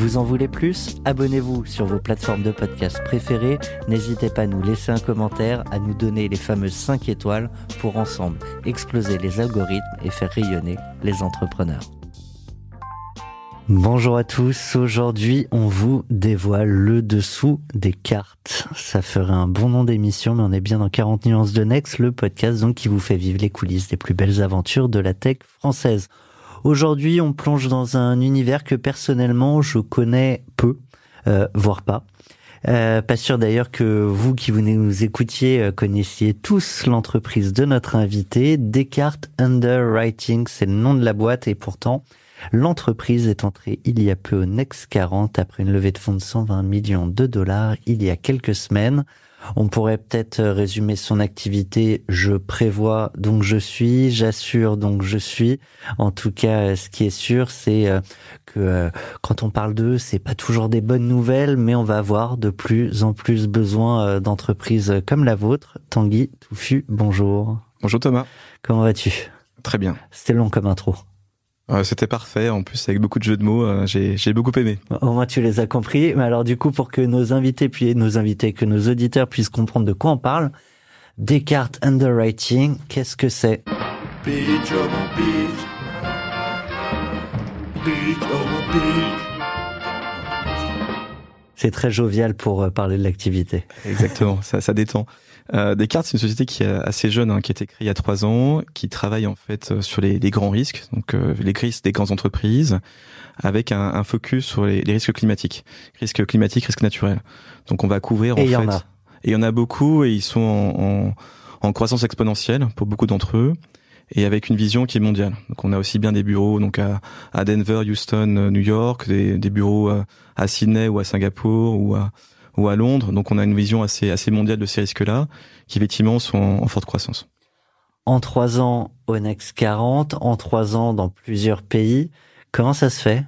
Vous en voulez plus? Abonnez-vous sur vos plateformes de podcast préférées. N'hésitez pas à nous laisser un commentaire, à nous donner les fameuses 5 étoiles pour ensemble exploser les algorithmes et faire rayonner les entrepreneurs. Bonjour à tous, aujourd'hui on vous dévoile le dessous des cartes. Ça ferait un bon nom d'émission mais on est bien dans 40 nuances de Next, le podcast qui vous fait vivre les coulisses des plus belles aventures de la tech française. Aujourd'hui, on plonge dans un univers que personnellement je connais peu, euh, voire pas. Euh, pas sûr d'ailleurs que vous qui venez nous écoutiez euh, connaissiez tous l'entreprise de notre invité. Descartes Underwriting, c'est le nom de la boîte et pourtant l'entreprise est entrée il y a peu au Next 40 après une levée de fonds de 120 millions de dollars il y a quelques semaines. On pourrait peut-être euh, résumer son activité je prévois donc je suis, j'assure donc je suis. En tout cas, euh, ce qui est sûr, c'est euh, que quand on parle d'eux, c'est pas toujours des bonnes nouvelles, mais on va avoir de plus en plus besoin d'entreprises comme la vôtre. Tanguy Touffu, bonjour. Bonjour Thomas. Comment vas-tu? Très bien. C'était long comme intro. C'était parfait. En plus, avec beaucoup de jeux de mots, euh, j'ai beaucoup aimé. Au moins, tu les as compris. Mais alors, du coup, pour que nos invités, puis nos invités, que nos auditeurs puissent comprendre de quoi on parle, Descartes Underwriting, qu'est-ce que c'est? C'est très jovial pour euh, parler de l'activité. Exactement, ça, ça détend. Euh, Descartes, c'est une société qui est assez jeune, hein, qui a été créée il y a trois ans, qui travaille en fait euh, sur les, les grands risques, donc euh, les risques des grandes entreprises, avec un, un focus sur les, les, risques climatiques, risques climatiques, risques naturels. Donc on va couvrir et en y fait. En a. Et il y en a beaucoup et ils sont en, en, en croissance exponentielle pour beaucoup d'entre eux et avec une vision qui est mondiale. Donc on a aussi bien des bureaux donc à, à Denver, Houston, New York, des, des bureaux à Sydney ou à Singapour ou à ou à Londres. Donc on a une vision assez assez mondiale de ces risques-là, qui effectivement sont en, en, forte croissance. En trois ans au Next 40, en trois ans dans plusieurs pays, comment ça se fait?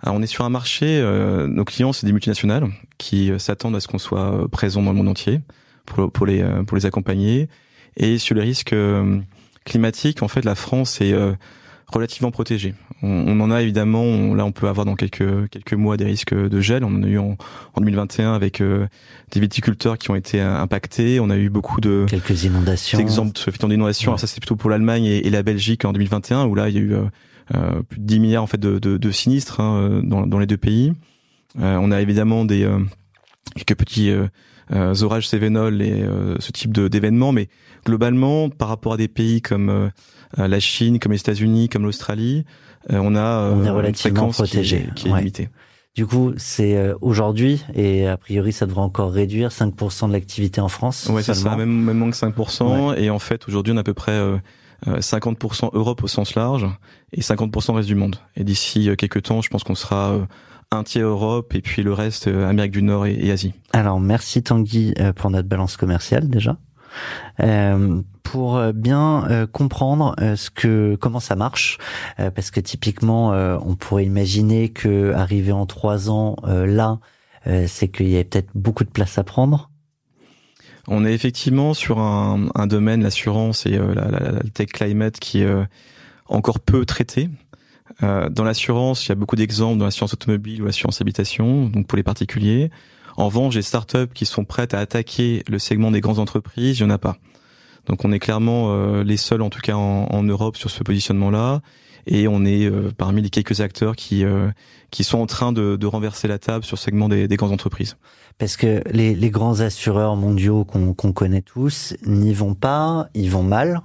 Alors on est sur un marché, euh, nos clients c'est des multinationales qui euh, s'attendent à ce qu'on soit euh, présent dans le monde entier pour, pour les euh, pour les accompagner. Et sur les risques euh, climatiques, en fait, la France est relativement protégé. On, on, en a évidemment, on, là on peut avoir dans quelques quelques mois des risques de gel. On en a eu en, en 2021 avec euh, des viticulteurs qui ont été impactés. On a eu beaucoup de quelques inondations. Exemples d'inondations. Ouais. Ça c'est plutôt pour l'Allemagne et, et, la Belgique en 2021 où là il y a eu euh, plus de 10 milliards en fait de, de, de sinistres hein, dans, dans les deux pays. Euh, on a évidemment des euh, quelques petits euh, orages Cévenol et ce type d'événements, mais globalement par rapport à des pays comme la Chine, comme les États-Unis, comme l'Australie, euh, on a on est relativement protégé, qui est, qui est ouais. limitée. Du coup, c'est euh, aujourd'hui et a priori ça devrait encore réduire 5% de l'activité en France. Ouais, c'est ça, même même moins que 5%. Ouais. Et en fait, aujourd'hui, on a à peu près euh, 50% Europe au sens large et 50% reste du monde. Et d'ici euh, quelques temps, je pense qu'on sera euh, un tiers Europe et puis le reste euh, Amérique du Nord et, et Asie. Alors merci Tanguy pour notre balance commerciale déjà. Euh, pour bien euh, comprendre euh, ce que comment ça marche, euh, parce que typiquement on pourrait imaginer que arriver en trois ans là, c'est qu'il y a peut-être beaucoup de place à prendre. On est effectivement sur un, un domaine, l'assurance et la, la, la, tech climate qui est encore peu traitée. Euh, dans l'assurance, il y a beaucoup d'exemples dans l'assurance automobile ou l'assurance habitation, donc pour les particuliers. En revanche, les startups qui sont prêtes à attaquer le segment des grandes entreprises, il y en a pas. Donc on est clairement euh, les seuls, en tout cas en, en Europe, sur ce positionnement-là, et on est euh, parmi les quelques acteurs qui qui sont en train de, de, renverser la table sur le segment des, des grandes entreprises. Parce que les, les grands assureurs mondiaux qu'on connaît tous n'y vont pas, ils vont mal.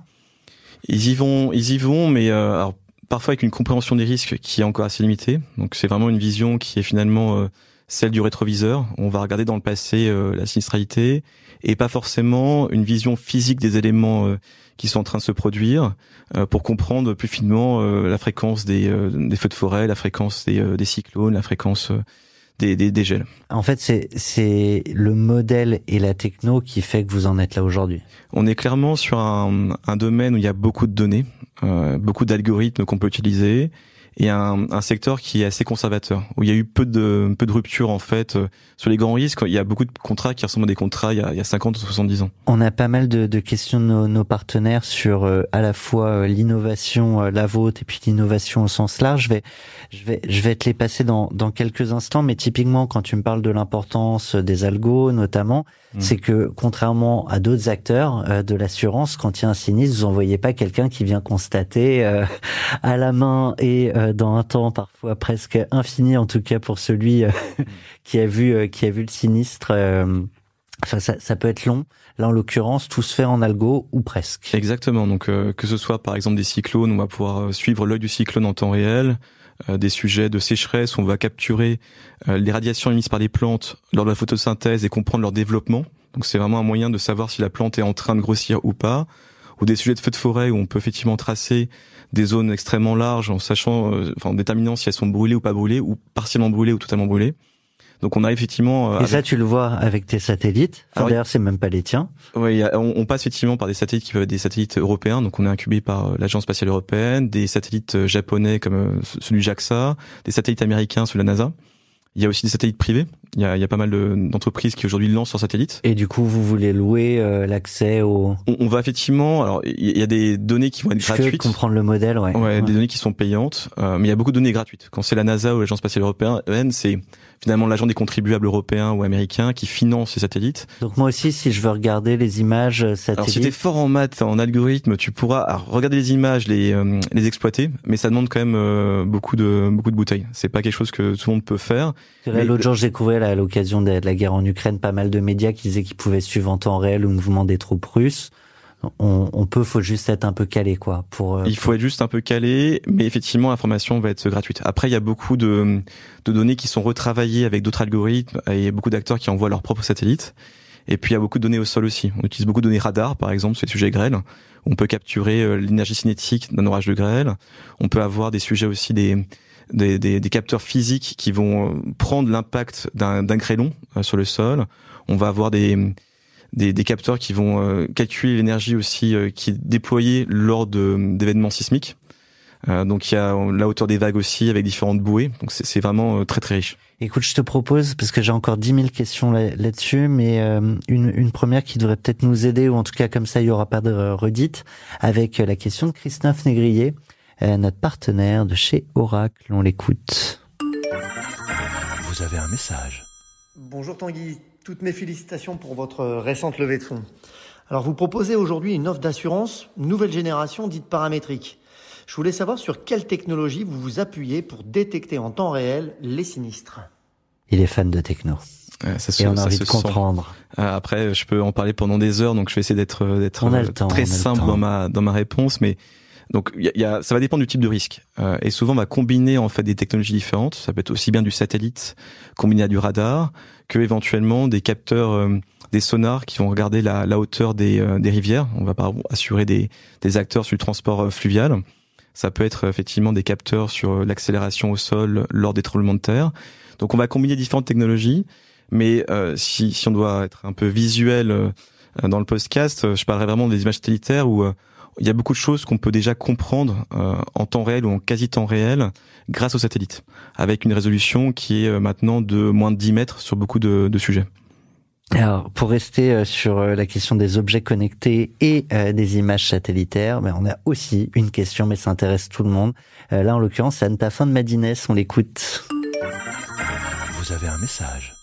Ils y vont, ils y vont, mais alors parfois avec une compréhension des risques qui est encore assez limitée. Donc c'est vraiment une vision qui est finalement euh, celle du rétroviseur. On va regarder dans le passé euh, la sinistralité et pas forcément une vision physique des éléments euh, qui sont en train de se produire pour comprendre plus finement la fréquence des, des, feux de forêt, la fréquence des, des cyclones, la fréquence des, des, des, gels. En fait, c'est c'est le modèle et la techno qui fait que vous en êtes là aujourd'hui. On est clairement sur un, un domaine où il y a beaucoup de données. Euh, beaucoup d'algorithmes qu'on peut utiliser et un, un, secteur qui est assez conservateur, où il y a eu peu de peu de ruptures en fait euh, sur les grands risques. Il y a beaucoup de contrats qui ressemblent à des contrats il y a, il y a 50 ou 70 ans. On a pas mal de, de questions de nos, nos, partenaires sur euh, à la fois euh, l'innovation, la vôtre, et puis l'innovation au sens large. Je vais je vais je vais te les passer dans dans quelques instants, mais typiquement quand tu me parles de l'importance des algos, notamment, mmh. c'est que contrairement à d'autres acteurs de l'assurance, quand il y a un sinistre, vous envoyez pas quelqu'un qui vient constater à la main et euh, dans un temps parfois presque infini, en tout cas pour celui euh, qui a vu euh, qui a vu le sinistre. Enfin, ça, ça, peut être long. Là, en l'occurrence, tout se fait en algo ou presque. Exactement. Donc, que ce soit par exemple des cyclones, on va pouvoir suivre l'œil du cyclone en temps réel. des sujets de sécheresse, on va capturer les radiations émises par les plantes lors de la photosynthèse et comprendre leur développement. Donc, c'est vraiment un moyen de savoir si la plante est en train de grossir ou pas. Ou des sujets de feux de forêt où on peut effectivement tracer des zones extrêmement larges en sachant, euh, enfin, en déterminant si elles sont brûlées ou pas brûlées, ou partiellement brûlées ou totalement brûlées. Donc on a effectivement. Euh, Et ça, tu le vois avec tes satellites. Enfin, D'ailleurs, c'est même pas les tiens. Oui, on, on, passe effectivement par des satellites qui peuvent être des satellites européens. Donc on est incubé par euh, l'agence spatiale européenne, des satellites japonais comme celui JAXA, des satellites américains sous la NASA. Il y a aussi des satellites privés. Il y a, il y a pas mal d'entreprises qui aujourd'hui lancent leurs satellites. Et du coup, vous voulez louer euh, l'accès au... On, on, va effectivement... Alors, il y a des données qui vont être Je gratuites. comprendre le modèle, ouais. Ouais, ouais. des données qui sont payantes. Euh, mais il y a beaucoup de données gratuites. Quand c'est la NASA ou l'Agence spatiale européenne, c'est finalement l'agent des contribuables européens ou américains qui finance ces satellites. Donc moi aussi, si je veux regarder les images satellites... Alors si t'es fort en maths, en algorithme, tu pourras regarder les images, les, euh, les exploiter, mais ça demande quand même euh, beaucoup de beaucoup de bouteilles. C'est pas quelque chose que tout le monde peut faire. L'autre jour, j'ai découvert à l'occasion de la guerre en Ukraine pas mal de médias qui disaient qu'ils pouvaient suivre en temps réel le mouvement des troupes russes on, on, peut, faut juste être un peu calé, quoi. Pour euh, il faut être juste un peu calé, mais effectivement, l'information va être gratuite. Après, il y a beaucoup de, de données qui sont retravaillées avec d'autres algorithmes et beaucoup d'acteurs qui envoient leurs propres satellites. Et puis il y a beaucoup de données au sol aussi. On utilise beaucoup de données radar, par exemple, sur les sujets grêles. On peut capturer euh, l'énergie cinétique d'un orage de grêle. On peut avoir des sujets aussi des des, des, des capteurs physiques qui vont euh, prendre l'impact d'un grêlon sur le sol. On va avoir des des, des capteurs qui vont euh, calculer l'énergie aussi euh, qui est déployée lors d'événements sismiques. Euh, donc il y a la hauteur des vagues aussi avec différentes bouées. Donc c'est vraiment très très riche. Écoute, je te propose, parce que j'ai encore 10 000 questions là-dessus, mais une, une, première qui devrait peut-être nous aider, ou en tout cas comme ça il y aura pas de redite, avec la question de Christophe Négrier, notre partenaire de chez Oracle. On l'écoute. Vous avez un message. Bonjour Tanguy, toutes mes félicitations pour votre récente levée de fonds. Alors vous proposez aujourd'hui une offre d'assurance nouvelle génération dite paramétrique. Je voulais savoir sur quelle technologie vous vous appuyez pour détecter en temps réel les sinistres. Il est fan de techno. ça se, et on a envie de comprendre. Euh, après, je peux en parler pendant des heures, donc je vais essayer d'être d'être très simple dans ma dans ma réponse, mais donc y a, y a, ça va dépendre du type de risque. Euh, et souvent, on va combiner en fait des technologies différentes. Ça peut être aussi bien du satellite combiné à du radar que éventuellement des capteurs, euh, des sonars qui vont regarder la, la hauteur des, euh, des, rivières. On va pas assurer des, des acteurs sur le transport euh, fluvial. Ça peut être effectivement des capteurs sur l'accélération au sol lors des tremblements de terre. Donc on va combiner différentes technologies. Mais si, si on doit être un peu visuel dans le podcast, je parlerai vraiment des images satellitaires où il y a beaucoup de choses qu'on peut déjà comprendre euh, en temps réel ou en quasi temps réel grâce aux satellites, avec une résolution qui est euh, maintenant de moins de 10 mètres sur beaucoup de, de sujets. Alors, pour rester sur la question des objets connectés et des images satellitaires, ben, on a aussi une question, mais ça intéresse tout le monde. là, en l'occurrence, c'est Anne de Madines, on l'écoute. Vous avez un message.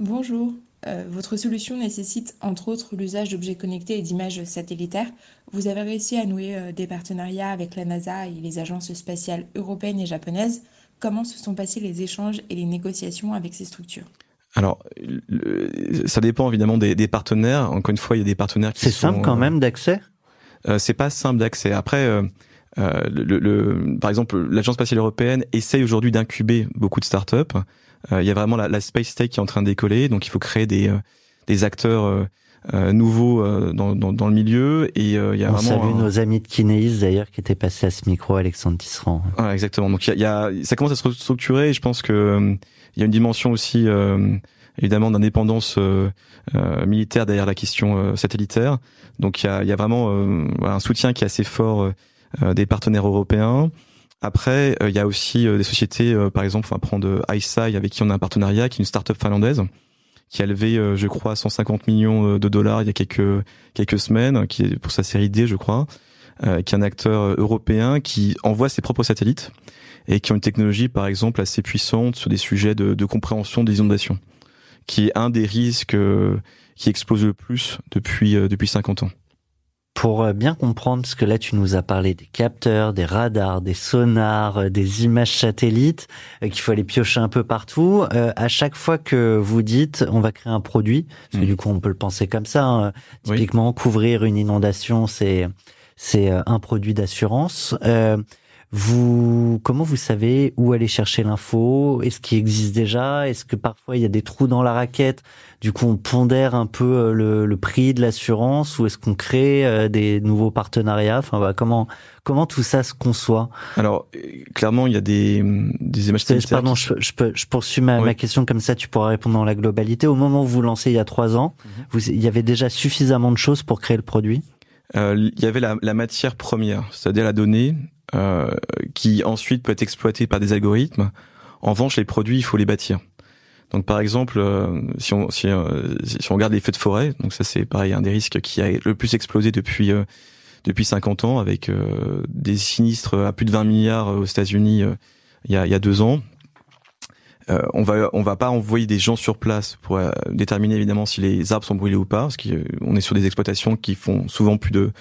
Bonjour, euh, votre solution nécessite entre autres l'usage d'objets connectés et d'images satellitaires. Vous avez réussi à nouer euh, des partenariats avec la NASA et les agences spatiales européennes et japonaises. Comment se sont passés les échanges et les négociations avec ces structures? Alors, ça dépend évidemment des, partenaires. Encore une fois, il y a des partenaires qui C'est simple quand euh, même d'accès? C'est pas simple d'accès. Après, le, par exemple, l'Agence spatiale européenne essaye aujourd'hui d'incuber beaucoup de startups. Euh, il y a vraiment la, la, space tech qui est en train de décoller, donc il faut créer des, euh, des acteurs euh, nouveaux dans, dans, dans, le milieu. Et il y a On vraiment salue nos amis de Kineis d'ailleurs qui étaient passés à ce micro, Alexandre Tisserand. Ouais, exactement. Donc il y a, y a, ça commence à se structurer. Et je pense que il y a une dimension aussi évidemment d'indépendance euh, militaire derrière la question satellitaire. Donc il y a, y a, vraiment un soutien qui est assez fort des partenaires européens. Après, euh, il y a aussi euh, des sociétés, euh, par exemple, on va prendre iSci avec qui on a un partenariat, qui est une start-up finlandaise, qui a levé, je crois, 150 millions de dollars il y a quelques quelques semaines, qui est pour sa série D, je crois, qui est un acteur européen qui envoie ses propres satellites et qui ont une technologie, par exemple, assez puissante sur des sujets de, de compréhension des inondations, qui est un des risques qui explose le plus depuis depuis 50 ans pour euh, bien comprendre, ce que là tu nous as parlé des capteurs, des radars, des sonars, euh, des images satellites, euh, qu'il faut aller piocher un peu partout. à chaque fois que vous dites on va créer un produit, parce que mm. du coup on peut le penser comme ça, hein, typiquement couvrir une inondation, c'est c'est un produit d'assurance. Vous, comment vous savez où aller chercher l'info? Est-ce qu'il existe déjà? Est-ce que parfois il y a des trous dans la raquette? Du coup, on pondère un peu euh, le, le prix de l'assurance ou est-ce qu'on crée euh, des nouveaux partenariats? Enfin, voilà, comment comment tout ça se conçoit? Alors, euh, clairement, il y a des des images Pardon, je, je, peux, je poursuis ma, ma, question comme ça, tu pourras répondre dans la globalité. Au moment où vous lancez il y a trois ans, mhm. vous, il y avait déjà suffisamment de choses pour créer le produit? Il y avait la, la matière première, c'est-à-dire la donnée, euh, qui ensuite peut être exploité par des algorithmes. En revanche, les produits, il faut les bâtir. Donc par exemple, euh, si, on, si, euh, si, on regarde les feux de forêt, donc ça c'est pareil un des risques qui a le plus explosé depuis depuis 50 ans, avec des sinistres à plus de 20 milliards aux États-Unis il y a, il y a deux ans. On va on va pas envoyer des gens sur place pour déterminer évidemment si les arbres sont brûlés ou pas, parce qu'on est sur des exploitations qui font souvent plus de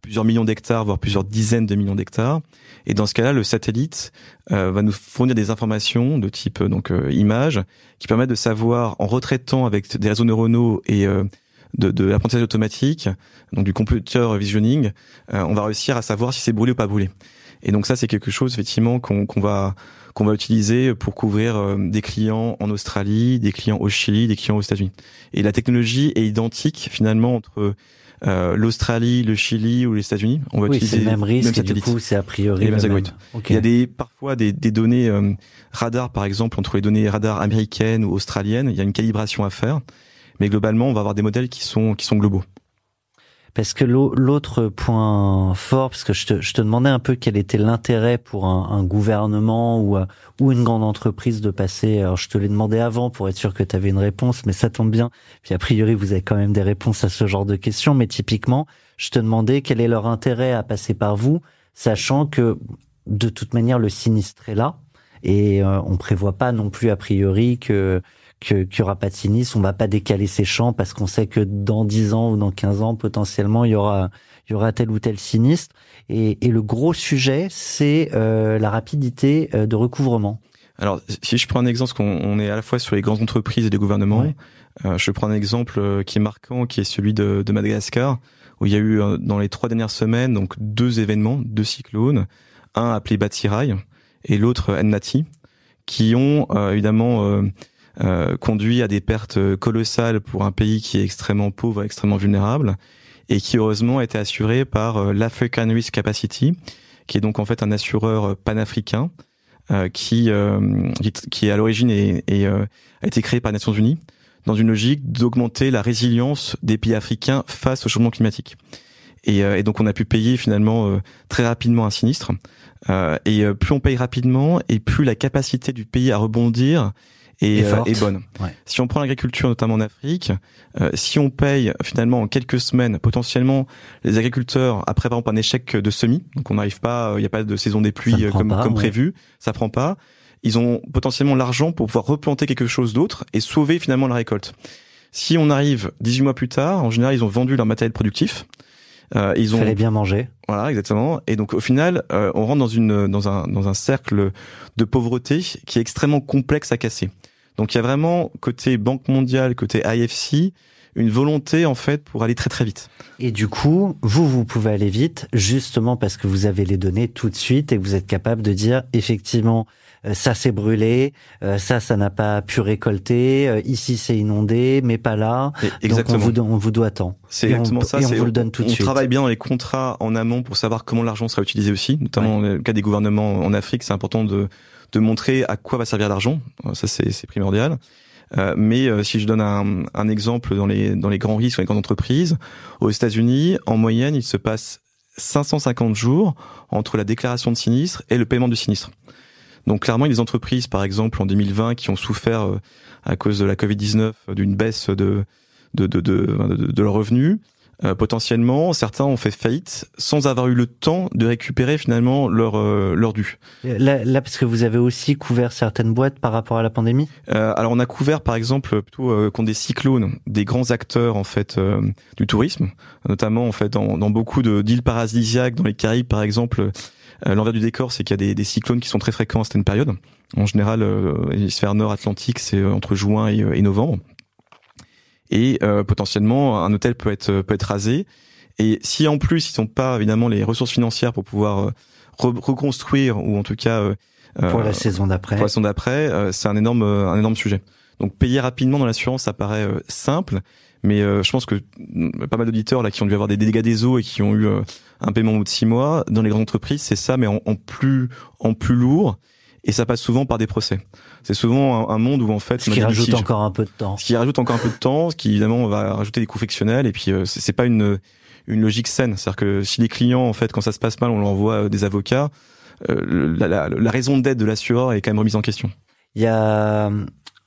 plusieurs millions d'hectares, voire plusieurs dizaines de millions d'hectares. Et dans ce cas-là, le satellite euh, va nous fournir des informations de type donc euh, images qui permettent de savoir, en retraitant avec des réseaux neuronaux et euh, de, de l'apprentissage automatique, donc du computer visioning, on va réussir à savoir si c'est brûlé ou pas brûlé. Et donc ça, c'est quelque chose effectivement qu'on va qu'on va utiliser pour couvrir des clients en Australie, des clients au Chili, des clients aux États-Unis. Et la technologie est identique finalement entre euh, l'Australie, le Chili ou les États-Unis. On va oui, utiliser le même risque. Même du coup, c'est a priori. le même. Il y a des parfois des, des données euh, radar, par exemple, entre les données radar américaines ou australiennes. Il y a une calibration à faire, mais globalement, on va avoir des modèles qui sont qui sont globaux. Parce que l'autre point fort, parce que je te, je te, demandais un peu quel était l'intérêt pour un, un, gouvernement ou, ou une grande entreprise de passer. Alors je te l'ai demandé avant pour être sûr que tu avais une réponse, mais ça tombe bien. Puis a priori vous avez quand même des réponses à ce genre de questions. Mais typiquement, je te demandais quel est leur intérêt à passer par vous, sachant que de toute manière le sinistre est là et euh, on prévoit pas non plus a priori que qu'il n'y aura pas de sinistre, on va pas décaler ces champs parce qu'on sait que dans 10 ans ou dans 15 ans, potentiellement, il y aura, il y aura tel ou tel sinistre. Et, et le gros sujet, c'est euh, la rapidité euh, de recouvrement. Alors, si je prends un exemple, qu'on on est à la fois sur les grandes entreprises et les gouvernements, euh, je prends un exemple euh, qui est marquant, qui est celui de, de Madagascar, où il y a eu dans les trois dernières semaines donc deux événements, deux cyclones, un appelé Batirai et l'autre Ennati, qui ont évidemment euh, conduit à des pertes colossales pour un pays qui est extrêmement pauvre, extrêmement vulnérable, et qui heureusement a été assuré par euh, l'African Risk Capacity, qui est donc en fait un assureur panafricain euh, qui, qui est à l'origine et, et a été créé par les Nations Unies dans une logique d'augmenter la résilience des pays africains face au changement climatique. Et, et donc on a pu payer finalement très rapidement un sinistre. et plus on paye rapidement, et plus la capacité du pays à rebondir Et euh, est bonne. Ouais. Si on prend l'agriculture, notamment en Afrique, euh, si on paye finalement en quelques semaines, potentiellement les agriculteurs après par exemple un échec de semis, donc on n'arrive pas, il n'y a pas de saison des pluies euh, comme, pas, comme ouais. prévu, ça prend pas. Ils ont potentiellement l'argent pour pouvoir replanter quelque chose d'autre et sauver finalement la récolte. Si on arrive 18 mois plus tard, en général, ils ont vendu leur matériel productif. Euh, ils ont Fallait bien manger. voilà, exactement. Et donc au final, euh, on rentre dans une dans un dans un cercle de pauvreté qui est extrêmement complexe à casser. Donc il y a vraiment côté Banque mondiale, côté IFC, une volonté en fait pour aller très très vite. Et du coup, vous, vous pouvez aller vite, justement parce que vous avez les données tout de suite et que vous êtes capable de dire, effectivement, euh, ça s'est brûlé, euh, ça, ça n'a pas pu récolter, euh, ici c'est inondé, mais pas là. Et exactement. Donc on vous, on vous doit tant. C'est on exactement ça. et on vous le donne tout de on suite. travaille bien dans les contrats en amont pour savoir comment l'argent sera utilisé aussi, notamment dans le cas des gouvernements en Afrique. C'est important de, de montrer à quoi va servir l'argent. Euh, Ça, c'est primordial. Euh, mais euh, si je donne un, un exemple dans les, dans les grands risques, dans les grandes entreprises, aux États-Unis, en moyenne, il se passe 550 jours entre la déclaration de sinistre et le paiement du sinistre. Donc clairement, il y a des entreprises, par exemple en 2020, qui ont souffert euh, à cause de la Covid-19 euh, d'une baisse de de de, de, de leurs revenus. Euh, potentiellement, certains ont fait faillite sans avoir eu le temps de récupérer finalement leur euh, leur dû. Là, là, parce que vous avez aussi couvert certaines boîtes par rapport à la pandémie? Euh, alors on a couvert par exemple plutôt euh, contre des cyclones, des grands acteurs en fait euh, du tourisme, notamment en fait dans, dans beaucoup de d'îles paradisiaques, dans les Caraïbes par exemple. euh, L'envers du décor, c'est qu'il y a des, des cyclones qui sont très fréquents à certaines périodes. En général, euh, l'hémisphère nord atlantique, c'est euh, entre juin et, euh, et novembre. Et euh, potentiellement, un hôtel peut être peut être rasé. Et si en plus ils n'ont pas évidemment les ressources financières pour pouvoir euh, re- reconstruire ou en tout cas euh, Pour euh, la saison d'après. pour la saison d'après, euh, c'est un énorme, un énorme sujet. Donc payer rapidement dans l'assurance, ça paraît euh, simple, mais euh, je pense que mm, pas mal d'auditeurs là qui ont dû avoir des dégâts des eaux et qui ont eu euh, un paiement au bout de six mois, dans les grandes entreprises, c'est ça, mais en, en plus, en plus lourd, et ça passe souvent par des procès. C'est souvent un, un monde où en fait, Ce qui rajoute litiges. encore un peu de temps. ce qui rajoute encore un peu de temps, ce qui évidemment va rajouter des coûts frictionnels, et puis euh, c'est pas une une logique saine. C'est-à-dire que si les clients, en fait, quand ça se passe mal, on leur envoie euh, des avocats, euh, la, la, la raison d'être de l'assureur est quand même remise en question. Il y a,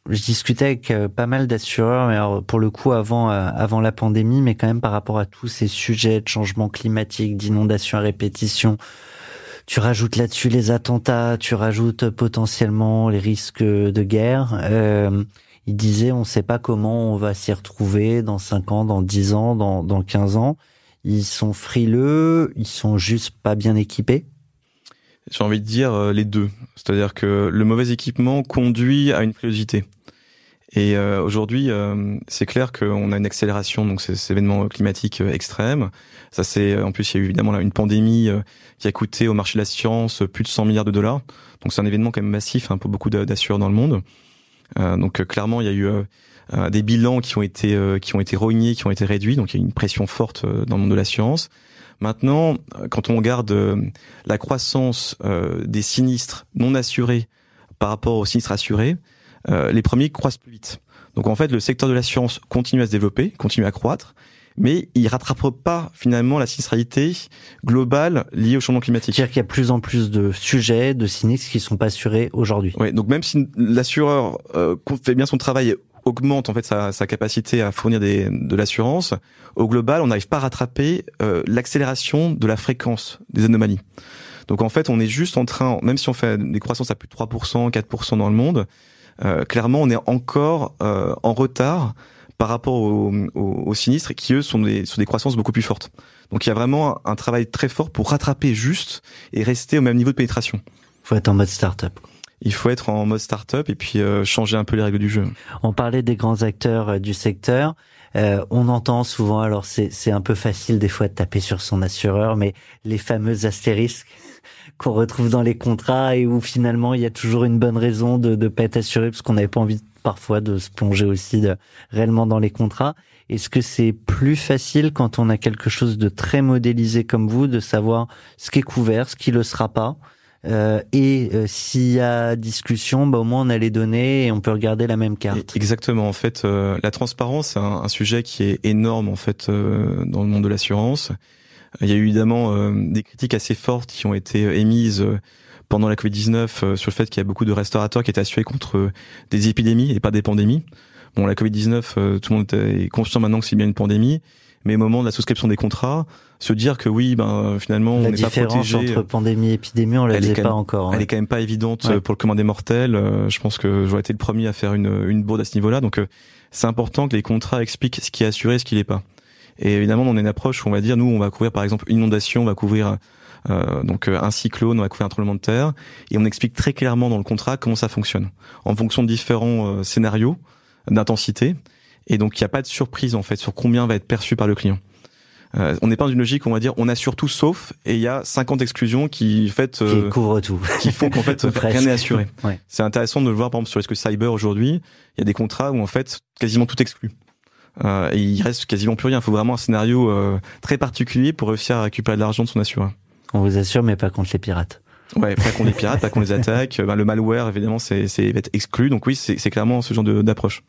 je discutais avec euh, pas mal d'assureurs, mais alors pour le coup avant euh, avant la pandémie, mais quand même par rapport à tous ces sujets de changement climatique, d'inondation à répétition, tu rajoutes là-dessus les attentats, tu rajoutes potentiellement les risques de guerre. Euh, il disait, on ne sait pas comment on va s'y retrouver dans 5 ans, dans 10 ans, dans, dans 15 ans. Ils sont frileux, ils sont juste pas bien équipés. J'ai envie de dire euh, les deux. C'est-à-dire que le mauvais équipement conduit à une frilosité. Et euh, aujourd'hui, euh, c'est clair qu'on a une accélération, donc ces, événements climatiques euh, extrêmes. Ça, c'est en plus il y a eu évidemment là, une pandémie qui a coûté au marché de la science plus de 100 milliards de dollars. Donc c'est un événement quand même massif hein, pour beaucoup d'a- d'assureurs dans le monde. Donc clairement, il y a eu des bilans qui ont été qui ont été rognés, qui ont été réduits. Donc il y a une pression forte dans le monde de l'assurance. Maintenant, euh, quand on regarde la croissance des sinistres non assurés par rapport aux sinistres assurés, les premiers croissent plus vite. Donc en fait, le secteur de l'assurance continue à se développer, continue à croître, mais il rattrape pas finalement la sinistralité globale liée au changement climatique. C'est-à-dire qu'il y a de plus en plus de sujets, de sinistres qui sont pas assurés aujourd'hui. Ouais, donc même si l'assureur euh, fait bien son travail et augmente en fait sa, sa capacité à fournir des, de l'assurance, au global, on n'arrive pas à rattraper euh, l'accélération de la fréquence des anomalies. Donc en fait, on est juste en train, même si on fait des croissances à plus de 3%, 4% dans le monde, euh, clairement, on est encore euh, en retard par rapport aux, aux, aux sinistres qui, eux, sont des, sur des croissances beaucoup plus fortes. Donc il y a vraiment un, un travail très fort pour rattraper juste et rester au même niveau de pénétration. Faut être en mode start-up. Il faut être en mode start-up et puis euh, changer un peu les règles du jeu. On parlait des grands acteurs euh, du secteur. Euh, on entend souvent, alors c'est c'est un peu facile des fois de taper sur son assureur, mais les fameux astérisques qu'on retrouve dans les contrats et où finalement il y a toujours une bonne raison de ne pas être assuré parce qu'on n'avait pas envie parfois de se plonger aussi de, réellement dans les contrats. Est-ce que c'est plus facile quand on a quelque chose de très modélisé comme vous de savoir ce qui est couvert, ce qui le sera pas? Euh, et euh, s'il y a discussion, bah, au moins on a les données et on peut regarder la même carte. Exactement. En fait, euh, la transparence, c'est un, un, sujet qui est énorme en fait euh, dans le monde de l'assurance. Il y a eu évidemment euh, des critiques assez fortes qui ont été émises pendant la Covid-19 sur le fait qu'il y a beaucoup de restaurateurs qui étaient assurés contre des épidémies et pas des pandémies. Bon, la Covid-19, tout le monde est conscient maintenant que c'est bien une pandémie, mais au moment de la souscription des contrats, se dire que oui, ben finalement, la on n'est pas protégé. entre pandémie et épidémie, on la faisait pas encore. Elle est quand même pas évidente pour le commandé mortel. Je pense que j'aurais été le premier à faire une, une bourde à ce niveau-là. Donc, c'est important que les contrats expliquent ce qui est assuré et ce qui n'est pas. Et évidemment, on a une approche où on va dire, nous, on va couvrir par exemple une inondation, on va couvrir euh, donc un cyclone, on va couvrir un tremblement de terre, et on explique très clairement dans le contrat comment ça fonctionne, en fonction de différents euh, scénarios d'intensité. Et donc, il n'y a pas de surprise en fait sur combien va être perçu par le client. Euh, on n'est pas dans une logique où on va dire on assure tout sauf et il y a 50 exclusions qui fait euh, qui couvrent tout qui font qu'en fait rien n'est assuré. Ouais. C'est intéressant de le voir par exemple sur risque cyber aujourd'hui, il y a des contrats où en fait quasiment tout exclu. Euh, et il reste quasiment plus rien. Il faut vraiment un scénario euh, très particulier pour réussir à récupérer de l'argent de son assureur. On vous assure, mais pas contre les pirates. Ouais, pas contre les pirates, pas contre les attaques. Ben, le malware, évidemment, c'est être exclu. Donc oui, c'est clairement ce genre d'approche.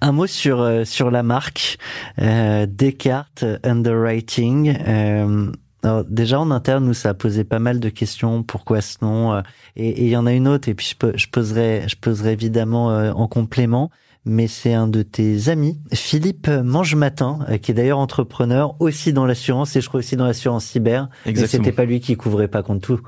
Un mot sur euh, sur la marque euh, Descartes Underwriting. Euh, alors déjà en interne, nous ça a posé pas mal de questions. Pourquoi ce nom Et il y en a une autre. Et puis je, je poserai je poserai évidemment en complément mais c'est un de tes amis, Philippe Mangematin, euh, qui est d'ailleurs entrepreneur aussi dans l'assurance et je crois aussi dans l'assurance cyber. Exactement. Mais c'était pas lui qui couvrait pas contre tout.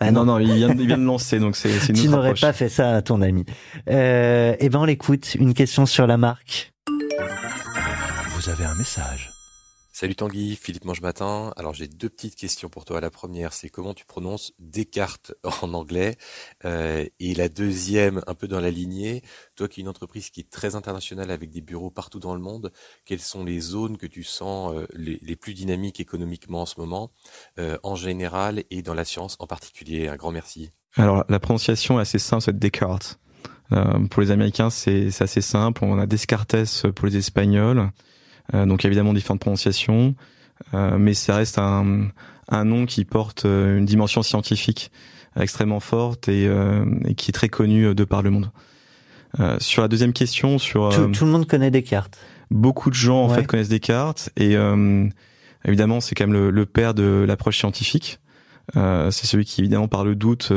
Ah non. non, il vient, il vient de lancer, donc c'est une Tu n'aurais pas fait ça à ton ami. Euh, eh ben, on l'écoute. Une question sur la marque. Vous avez un message. Salut Tanguy, Philippe Mangematin. Alors j'ai deux petites questions pour toi. La première, c'est comment tu prononces Descartes en anglais? Euh, Et la deuxième, un peu dans la lignée, toi qui es une entreprise qui est très internationale avec des bureaux partout dans le monde, quelles sont les zones que tu sens euh, les, plus dynamiques économiquement en ce moment, euh, en général et dans la science en particulier Un grand merci. Alors la prononciation est assez simple, c'est Descartes. pour les Américains, c'est assez simple. On a Descartes pour les Espagnols. Euh, donc évidemment différentes prononciations, euh, mais ça reste un, un nom qui porte euh, une dimension scientifique extrêmement forte et, et, qui est très connu de par le monde. sur la deuxième question, sur tout, le monde connaît Descartes. Beaucoup de gens en fait connaissent Descartes et évidemment c'est quand même le, le père de l'approche scientifique. c'est celui qui évidemment par le doute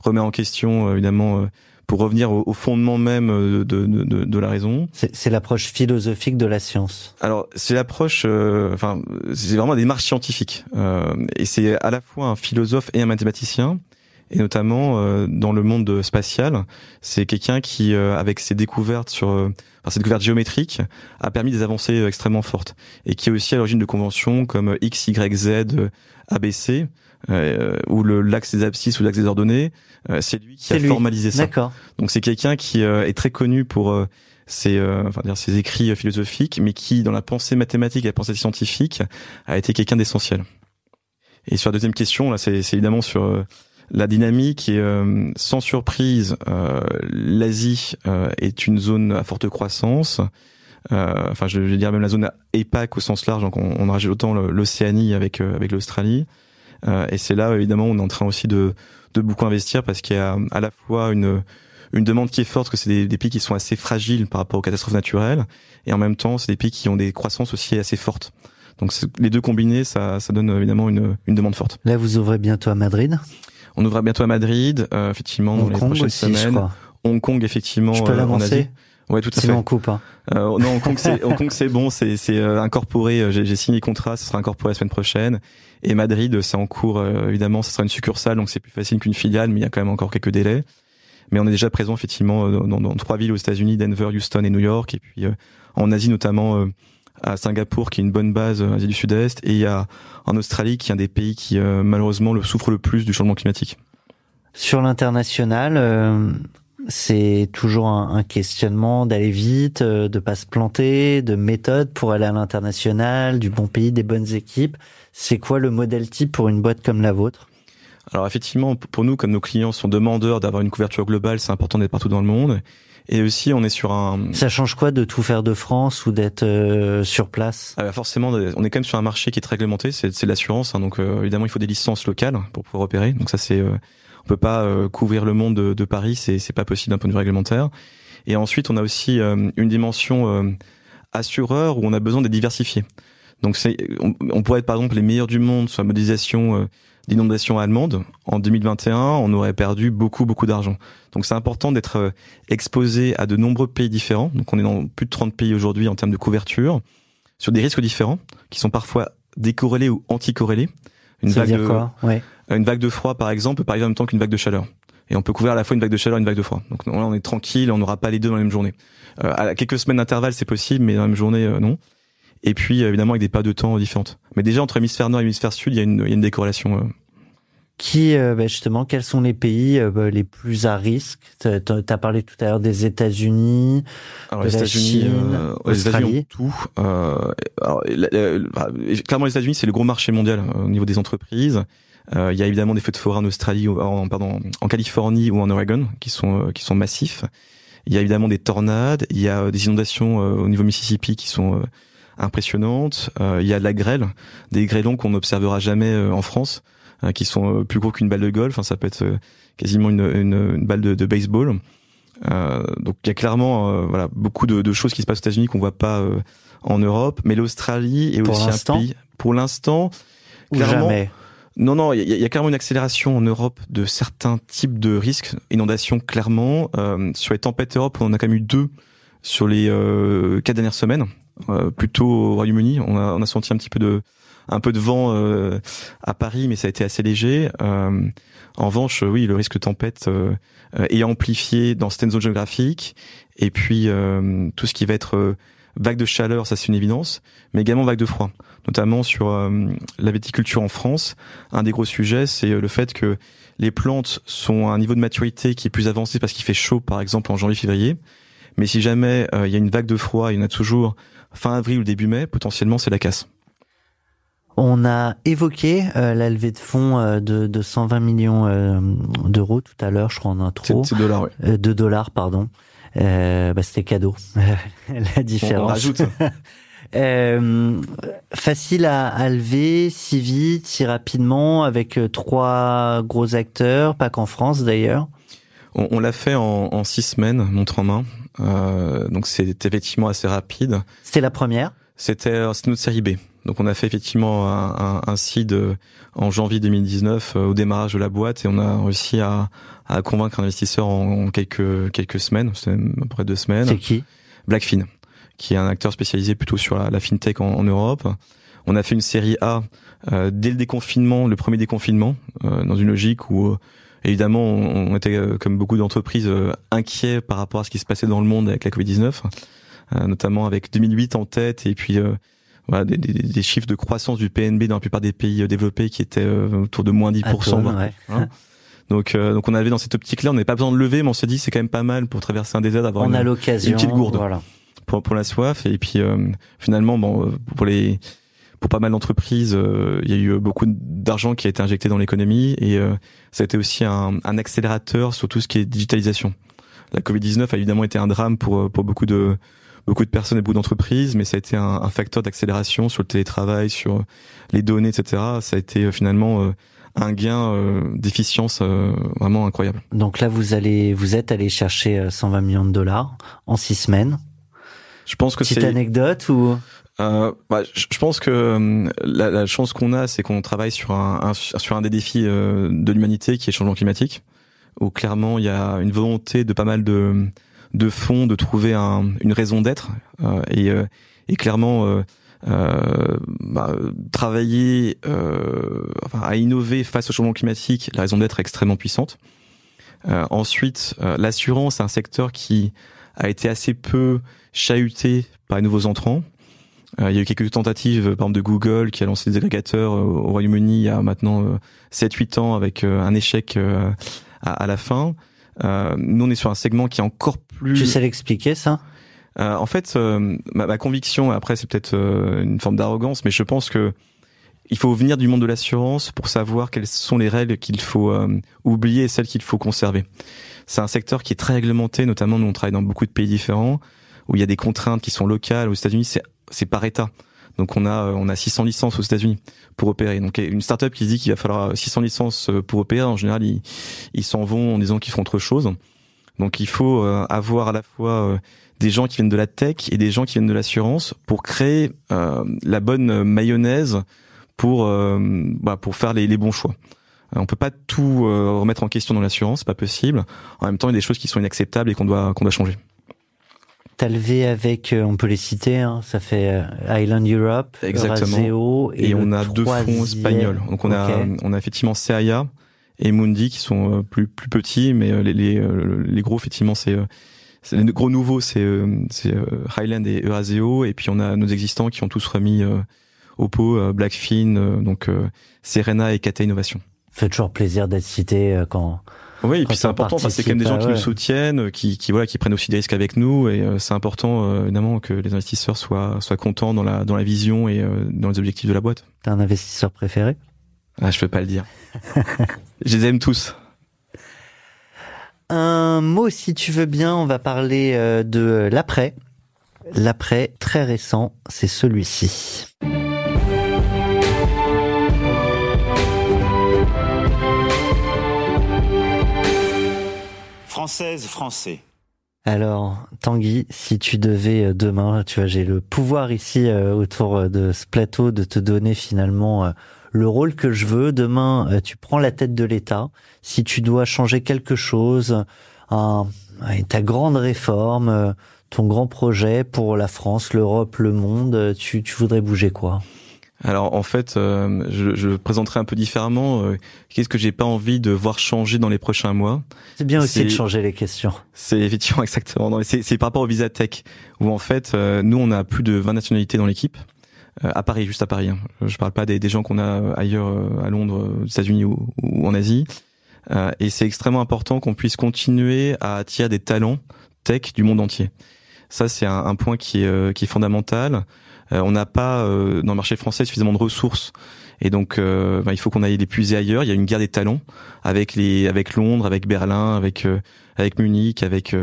remet en question évidemment pour revenir au, fondement même euh, de, de, de, de la raison. C'est l'approche philosophique de la science. Alors c'est l'approche, euh, enfin c'est vraiment des démarche scientifique, euh, et c'est à la fois un philosophe et un mathématicien. Et notamment euh, dans le monde spatial, c'est quelqu'un qui, avec ses découvertes sur, enfin, ses découvertes géométriques, a permis des avancées extrêmement fortes, et qui est aussi à l'origine de conventions comme X, Y, Z, ABC, euh, ou le l'axe des abscisses ou l'axe des ordonnées, euh, c'est lui qui a formalisé ça. Donc c'est quelqu'un qui euh, est très connu pour euh, ses, enfin dire ses écrits philosophiques, mais qui dans la pensée mathématique et la pensée scientifique a été quelqu'un d'essentiel. Et sur la deuxième question, là, c'est évidemment sur la dynamique et sans surprise, l'Asie est une zone à forte croissance. enfin, je vais dire même la zone EPAC au sens large, donc on, on rajoute autant l'Océanie avec avec l'Australie. Euh, et c'est là, évidemment, on est en train aussi de, de beaucoup investir parce qu'il y a à la fois une une demande qui est forte, que c'est des, des, pays qui sont assez fragiles par rapport aux catastrophes naturelles, et en même temps, c'est des pays qui ont des croissances aussi assez fortes. Donc les deux combinés, ça, ça donne évidemment une, une demande forte. Là, vous ouvrez bientôt à Madrid On ouvrira bientôt à Madrid, euh, effectivement, dans les prochaines semaines. Hong Kong, effectivement, je peux euh, en Asie. Ouais, tout à Sinon fait. on coupe. Hein. Euh, non, Hong Kong, c'est bon, c'est c'est euh, incorporé. Euh, j'ai signé contrat, ça sera incorporé la semaine prochaine. Et Madrid, c'est en cours. Euh, évidemment, ce sera une succursale, donc c'est plus facile qu'une filiale, mais il y a quand même encore quelques délais. Mais on est déjà présent effectivement dans, dans, trois villes aux États-Unis, Denver, Houston et New York, et puis en Asie notamment à Singapour, qui est une bonne base Asie du Sud-Est, et il y a en Australie, qui est un des pays qui malheureusement le souffre le plus du changement climatique. Sur l'international, c'est toujours un, questionnement d'aller vite, euh, de pas se planter, de méthode pour aller à l'international, du bon pays, des bonnes équipes. C'est quoi le modèle type pour une boîte comme la vôtre? Alors effectivement, pour nous, comme nos clients sont demandeurs d'avoir une couverture globale, c'est important d'être partout dans le monde. Et aussi, on est sur un. Ça change quoi de tout faire de France ou d'être euh, sur place? Ah bah Forcément, on est quand même sur un marché qui est très réglementé. C'est l'assurance, hein, donc euh, évidemment, il faut des licences locales pour pouvoir opérer. Donc ça, c'est on peut pas euh, couvrir le monde de, de Paris, c'est c'est pas possible d'un point de vue réglementaire. Et ensuite, on a aussi euh, une dimension euh, assureur où on a besoin de diversifier. Donc c'est, on, pourrait être par exemple les meilleurs du monde sur la modélisation d'inondations allemandes, en 2021, on aurait perdu beaucoup, beaucoup d'argent. Donc c'est important d'être exposé à de nombreux pays différents. Donc on est dans plus de 30 pays aujourd'hui en termes de couverture, sur des risques différents, qui sont parfois décorrélés ou anticorrélés. Une vague de, quoi? Ouais. Une vague de froid, par exemple, peut arriver en même temps qu'une vague de chaleur. Et on peut couvrir à la fois une vague de chaleur et une vague de froid. Donc là, on est tranquille, on n'aura pas les deux dans la même journée. Euh, à quelques semaines d'intervalle, c'est possible, mais dans la même journée, euh, non. Et puis, évidemment, avec des pas de temps différentes. Mais déjà, entre hémisphère nord et hémisphère sud, il y a une, il y a une décorrélation. Euh. Qui, euh, bah, justement, quels sont les pays bah, les plus à risque? Tu as parlé tout à l'heure des États-Unis, de la Chine, Australie. tout. bah, clairement, les États-Unis, c'est le gros marché mondial au niveau des entreprises. Il y a évidemment des feux de forêt en Australie, en, pardon, en Californie ou en Oregon, qui sont qui sont massifs. Il y a évidemment des tornades, il y a des inondations au niveau Mississippi qui sont impressionnantes. Euh, il y a de la grêle, des grêlons qu'on n'observera jamais euh, en France, euh, qui sont plus gros qu'une balle de golf. Enfin, ça peut être quasiment une, une, une balle de, de baseball. Euh, donc il y a clairement voilà beaucoup de, de, choses qui se passent aux États-Unis qu'on voit pas en Europe, mais l'Australie est aussi un pays pour l'instant clairement. Jamais. Non, non, il y, y, a clairement une accélération en Europe de certains types de risques, inondations clairement. Euh, sur les tempêtes Europe, on en a quand même eu deux sur les euh, quatre dernières semaines. Euh, plutôt au Royaume-Uni. On a, on a senti un petit peu de un peu de vent euh, à Paris, mais ça a été assez léger. Euh, en revanche, oui, le risque de tempête est amplifié dans certaines zones géographiques. Et puis tout ce qui va être vague de chaleur, ça c'est une évidence, mais également vague de froid, notamment sur la viticulture en France. Un des gros sujets, c'est le fait que les plantes sont à un niveau de maturité qui est plus avancé parce qu'il fait chaud, par exemple en janvier-février. Mais si jamais il y a une vague de froid, il y en a toujours fin avril ou début mai, potentiellement c'est la casse. On a évoqué euh, la levée de fonds euh, de, de 120 millions euh, d'euros tout à l'heure, je crois en intro. C'est dollars, oui. de dollars, pardon. Bah, C'était cadeau. la différence. On, rajoute. facile à, à, lever, si vite, si rapidement, avec trois gros acteurs, pas qu'en France d'ailleurs. On, on l'a fait en, en, six semaines, montre en main. Euh, donc c'est effectivement assez rapide. C'était la première C'était euh, notre série B. Donc on a fait effectivement un, un, un seed euh, en janvier 2019 au démarrage de la boîte et on a réussi à, à convaincre un investisseur en, quelques quelques semaines, c'était à peu près deux semaines. C'est qui? Blackfin, qui est un acteur spécialisé plutôt sur la, la fintech en, en, Europe. On a fait une série A euh, dès le déconfinement, le premier déconfinement, euh, dans une logique où Évidemment, on, était, euh, comme beaucoup d'entreprises, euh, inquiets par rapport à ce qui se passait dans le monde avec la Covid-19, euh, notamment avec 2008 en tête et puis voilà, des, des, des, chiffres de croissance du PNB dans la plupart des pays développés qui étaient autour de moins 10%. ouais. hein donc, donc on avait dans cette optique-là, on n'avait pas besoin de lever, mais on s'est dit c'est quand même pas mal pour traverser un désert d'avoir une, une, petite gourde voilà. pour, pour la soif. Et puis finalement, bon, pour les pour pas mal d'entreprises, euh, il y a eu beaucoup d'argent qui a été injecté dans l'économie et euh, ça a été aussi un, un, accélérateur sur tout ce qui est digitalisation. La Covid-19 a évidemment été un drame pour, euh, pour beaucoup de beaucoup de personnes et beaucoup d'entreprises, mais ça a été un, un facteur d'accélération sur le télétravail, sur les données, etc. Ça a été finalement un gain d'efficience vraiment incroyable. Donc là, vous allez, vous êtes allé chercher 120 millions de dollars en six semaines. Je pense que c'est petite anecdote ou? Euh, bah, je pense que euh, la, la chance qu'on a, c'est qu'on travaille sur un, un, sur un des défis euh, de l'humanité qui est le changement climatique, où clairement il y a une volonté de pas mal de, de fonds de trouver un, une raison d'être euh, et, euh, et clairement bah, travailler à innover face au changement climatique, la raison d'être est extrêmement puissante. ensuite, l'assurance, c'est un secteur qui a été assez peu chahuté par les nouveaux entrants. Euh, il y a eu quelques tentatives, par exemple de Google, qui a lancé des agrégateurs euh, au Royaume-Uni il y a maintenant 7-8 euh, ans avec un échec à, la fin. Nous, on est sur un segment qui est encore plus... Tu sais l'expliquer, ça? Euh, en fait, euh, ma, ma, conviction, après c'est peut-être euh, une forme d'arrogance, mais je pense que il faut venir du monde de l'assurance pour savoir quelles sont les règles qu'il faut oublier et celles qu'il faut conserver. C'est un secteur qui est très réglementé, notamment nous on travaille dans beaucoup de pays différents où il y a des contraintes qui sont locales. Aux États-Unis, c'est c'est par État. Donc on a on a 600 licences aux États-Unis pour opérer. Donc une startup qui dit qu'il va falloir 600 licences euh, pour opérer, en général ils s'en vont en disant qu'ils font autre chose. Donc il faut euh, avoir à la fois euh, des gens qui viennent de la tech et des gens qui viennent de l'assurance pour créer la bonne mayonnaise pour bah, pour faire les, les bons choix. On peut pas tout remettre en question dans l'assurance, c'est pas possible. En même temps, il y a des choses qui sont inacceptables et qu'on doit qu'on doit changer. T'as levé avec, on peut les citer, hein, ça fait Island Europe, Exactement. et, et on a deux fonds espagnols. Donc on a on a effectivement CAIA et Mundi qui sont plus plus petits, mais les les, les gros effectivement c'est les gros nouveaux, c'est euh, euh, Highland et Euraseo, et puis on a nos existants qui ont tous remis euh, au pot Blackfin, donc Serena et Kata Innovation. Fait toujours plaisir d'être cité quand. Oui, et puis c'est important c'est quand même des gens qui nous soutiennent, qui, qui voilà, qui prennent aussi des risques avec nous, et c'est important évidemment que les investisseurs soient soient contents dans la dans la vision et dans les objectifs de la boîte. T'as un investisseur préféré? Ah, je peux pas le dire. je les aime tous. Un mot, si tu veux bien, on va parler euh, de l'après. L'après très récent, c'est celui-ci. Française, français. Alors, Tanguy, si tu devais euh, demain, tu vois, j'ai le pouvoir ici euh, autour de ce plateau de te donner finalement le rôle que je veux. Demain, euh, tu prends la tête de l'État. Si tu dois changer quelque chose, ta grande réforme, euh, ton grand projet pour la France, l'Europe, le monde, euh, tu voudrais bouger quoi? Alors en fait, je, je présenterai un peu différemment. Qu'est-ce que j'ai pas envie de voir changer dans les prochains mois? C'est bien aussi de changer les questions. C'est effectivement exactement. C'est par rapport au visa tech où en fait, nous on a plus de 20 nationalités dans l'équipe. Euh, à Paris, juste à Paris. Hein. Je parle pas des, des gens qu'on a euh, ailleurs euh, à Londres, aux États-Unis ou, en Asie. et c'est extrêmement important qu'on puisse continuer à attirer des talents tech du monde entier. Ça, c'est un, un, point qui est, qui est fondamental. On n'a pas dans le marché français suffisamment de ressources et donc, euh, bah, il faut qu'on aille les puiser ailleurs. Il y a une guerre des talents avec les, avec Londres, avec Berlin, avec avec Munich, avec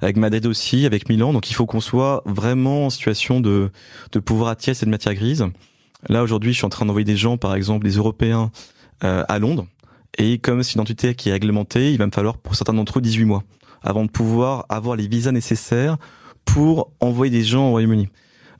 avec Madrid aussi, avec Milan. Donc il faut qu'on soit vraiment en situation de, de pouvoir attirer cette matière grise. Là aujourd'hui, je suis en train d'envoyer des gens, par exemple des Européens, euh, à Londres. Et comme c'est une identité qui est réglementée, il va me falloir pour certains d'entre eux 18 mois avant de pouvoir avoir les visas nécessaires pour envoyer des gens au Royaume-Uni.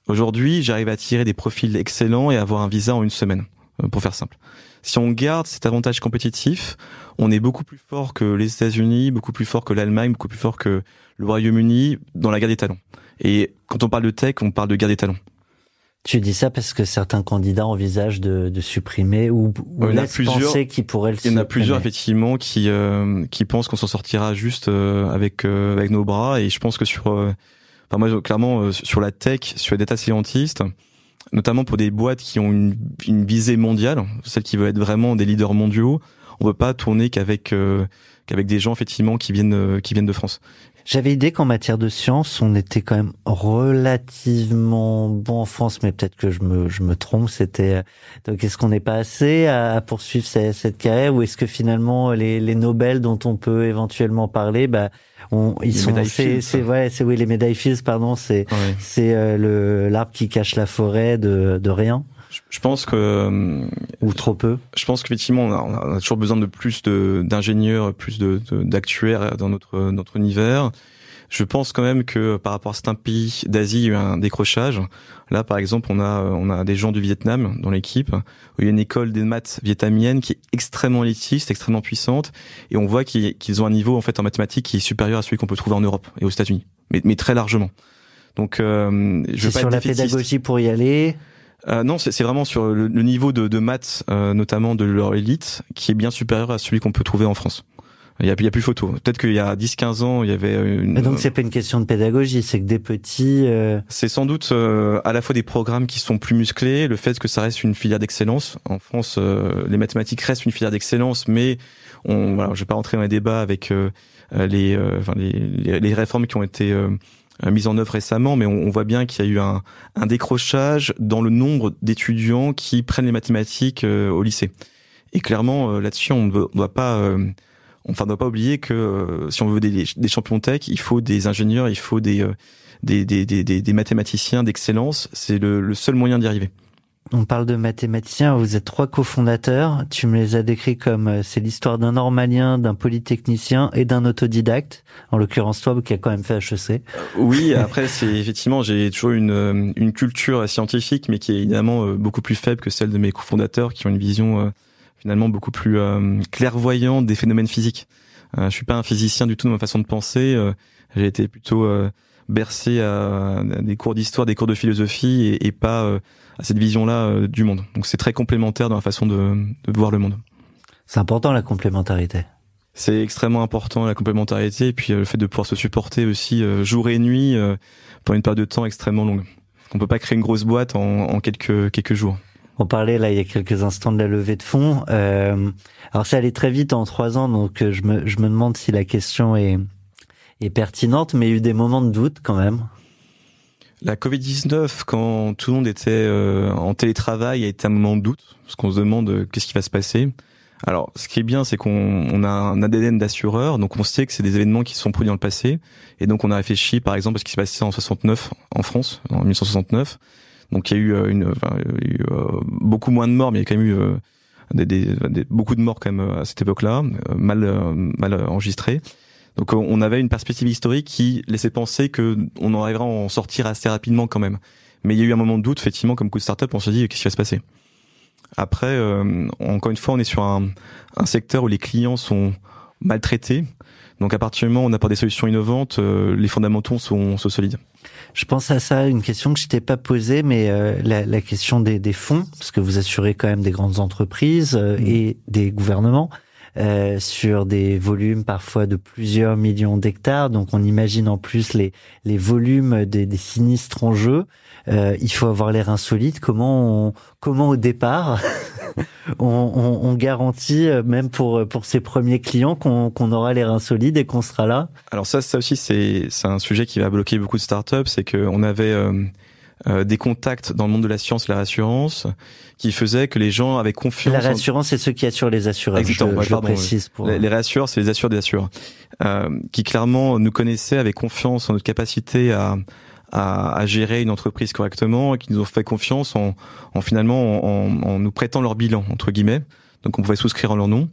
Aujourd'hui, j'arrive à attirer des profils excellents et avoir un visa en une semaine, euh, pour faire simple. Si on garde cet avantage compétitif, on est beaucoup plus fort que les États-Unis, beaucoup plus fort que l'Allemagne, beaucoup plus fort que le Royaume-Uni dans la guerre des talents. Et quand on parle de tech, on parle de guerre des talents. Tu dis ça parce que certains candidats envisagent de, de supprimer ou, ou il y en a plusieurs qui pourraient le Il y en a plusieurs effectivement qui euh, qui pensent qu'on s'en sortira juste euh, avec euh, avec nos bras et je pense que sur enfin moi clairement sur la tech, sur les data scientists, notamment pour des boîtes qui ont une, une visée mondiale, celles qui veulent être vraiment des leaders mondiaux, on peut pas tourner qu'avec qu'avec des gens effectivement qui viennent qui viennent de France. J'avais idée qu'en matière de science, on était quand même relativement bon en France, mais peut-être que je me, je me trompe. C'était donc est-ce qu'on n'est pas assez à, poursuivre cette, cette, carrière ou est-ce que finalement les, les Nobel dont on peut éventuellement parler, bah on, ils sont c'est c'est ouais c'est oui les médailles Fields pardon c'est c'est euh, le l'arbre qui cache la forêt de de rien. Je pense que euh, ou trop peu. Je pense qu'effectivement on a, on a toujours besoin de plus de d'ingénieurs, plus de d'actuaires dans notre notre univers. Je pense quand même que par rapport à certains pays d'Asie, il y a eu un décrochage. Là, par exemple, on a on a des gens du Vietnam dans l'équipe. Il y a une école des maths vietnamienne qui est extrêmement élitiste, extrêmement puissante, et on voit qu'ils ont un niveau en fait en mathématiques qui est supérieur à celui qu'on peut trouver en Europe et aux États-Unis, mais, mais très largement. Donc, euh, je veux pas sur la pédagogie pour y aller. Euh, non, c'est vraiment sur le, niveau de, de maths, euh, notamment de leur élite, qui est bien supérieur à celui qu'on peut trouver en France. Il y a, a plus photo. Peut-être qu'il y a 10-15 ans, il y avait une... Mais donc c'est pas une question de pédagogie, c'est que des petits... Euh... C'est sans doute euh, à la fois des programmes qui sont plus musclés, le fait que ça reste une filière d'excellence. En France, euh, les mathématiques restent une filière d'excellence, mais on, voilà, je vais pas rentrer dans les débats avec les, enfin, les, les, réformes qui ont été euh, mise en œuvre récemment, mais on, voit bien qu'il y a eu un, un, décrochage dans le nombre d'étudiants qui prennent les mathématiques euh, au lycée. Et clairement, euh, là-dessus, on ne doit pas, enfin, ne doit pas oublier que si on veut des, des, champions tech, il faut des ingénieurs, il faut des des, des, des, des mathématiciens d'excellence. C'est le, le, seul moyen d'y arriver. on parle de mathématiciens, vous êtes trois cofondateurs, tu me les as décrits comme euh, c'est l'histoire d'un normalien, d'un polytechnicien et d'un autodidacte, en l'occurrence toi qui a quand même fait HEC. Oui, après c'est effectivement j'ai toujours une, euh, une culture scientifique mais qui est évidemment euh, beaucoup plus faible que celle de mes cofondateurs qui ont une vision finalement beaucoup plus clairvoyante des phénomènes physiques. je suis pas un physicien du tout dans ma façon de penser, j'ai été plutôt bercé à, des cours d'histoire, des cours de philosophie et, et pas euh, à cette vision-là euh, du monde. Donc c'est très complémentaire dans la façon de, de voir le monde. C'est important la complémentarité. C'est extrêmement important la complémentarité et puis euh, le fait de pouvoir se supporter aussi jour et nuit pour une période de temps extrêmement longue. On peut pas créer une grosse boîte en, en quelques quelques jours. On parlait là il y a quelques instants de la levée de fonds. Euh, alors ça allait très vite en trois ans, donc je me je me demande si la question est est pertinente, mais il y a eu des moments de doute quand même. La Covid-19, quand tout le monde était euh, en télétravail, a été un moment de doute, parce qu'on se demande euh, qu'est-ce qui va se passer. Alors, ce qui est bien, c'est qu'on on a un ADN d'assureur, donc on sait que c'est des événements qui se sont produits dans le passé, et donc on a réfléchi, par exemple, à ce qui s'est passé en 69 en France, en 1969. Donc il y a eu, euh, une, il y a eu beaucoup moins de morts, mais il y a quand même eu des, des, beaucoup de morts quand même à cette époque-là, mal, mal enregistrés. Donc on avait une perspective historique qui laissait penser que on arriverait à en sortir assez rapidement quand même. Mais il y a eu un moment de doute, effectivement, comme coup de start-up, on se dit qu'est-ce qui va se passer? Après, euh, encore une fois, on est sur un, un, secteur où les clients sont maltraités. Donc à partir du moment où on apporte des solutions innovantes, euh, les fondamentaux sont, sont, solides. Je pense à ça, une question que je t'ai pas posée, mais euh, la, la, question des, des, fonds, parce que vous assurez quand même des grandes entreprises mmh. et des gouvernements. Euh, sur des volumes parfois de plusieurs millions d'hectares. Donc on imagine en plus les, les volumes des, des sinistres en jeu. Euh, il faut avoir l'air insolite. Comment on, comment au départ on, on, on, garantit euh, même pour pour ses premiers clients qu'on qu'on aura l'air insolite et qu'on sera là? Alors ça ça aussi c'est un sujet qui va bloquer beaucoup de startups. C'est que on avait euh, euh, des contacts dans le monde de la science et la réassurance qui faisaient que les gens avaient confiance. La réassurance, c'est ceux qui assurent les assureurs. Exactement. Je, je précise. Pour... Les, les réassureurs, c'est les assureurs des assureurs, euh, qui clairement nous connaissaient, avaient confiance en notre capacité à, à, à, gérer une entreprise correctement et qui nous ont fait confiance en, en finalement en, en, nous prêtant leur bilan entre guillemets. Donc on pouvait souscrire en leur nom.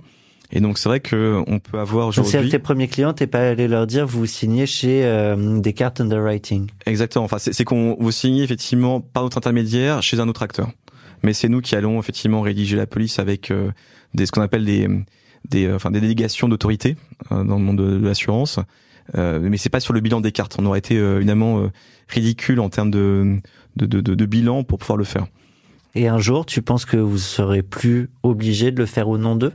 Et donc c'est vrai que on peut avoir aujourd'hui. C'est tes premiers clients, t'es pas allé leur dire vous signez chez euh, Descartes Underwriting. Exactement. Enfin c'est qu'on vous signez effectivement par notre intermédiaire chez un autre acteur. Mais c'est nous qui allons effectivement rédiger la police avec euh, des ce qu'on appelle des des euh, enfin des délégations d'autorité euh, dans le monde de, de l'assurance. Euh, mais c'est pas sur le bilan Descartes. On aurait été évidemment ridicule en termes de de, de de bilan pour pouvoir le faire. Et un jour, tu penses que vous serez plus obligé de le faire au nom d'eux?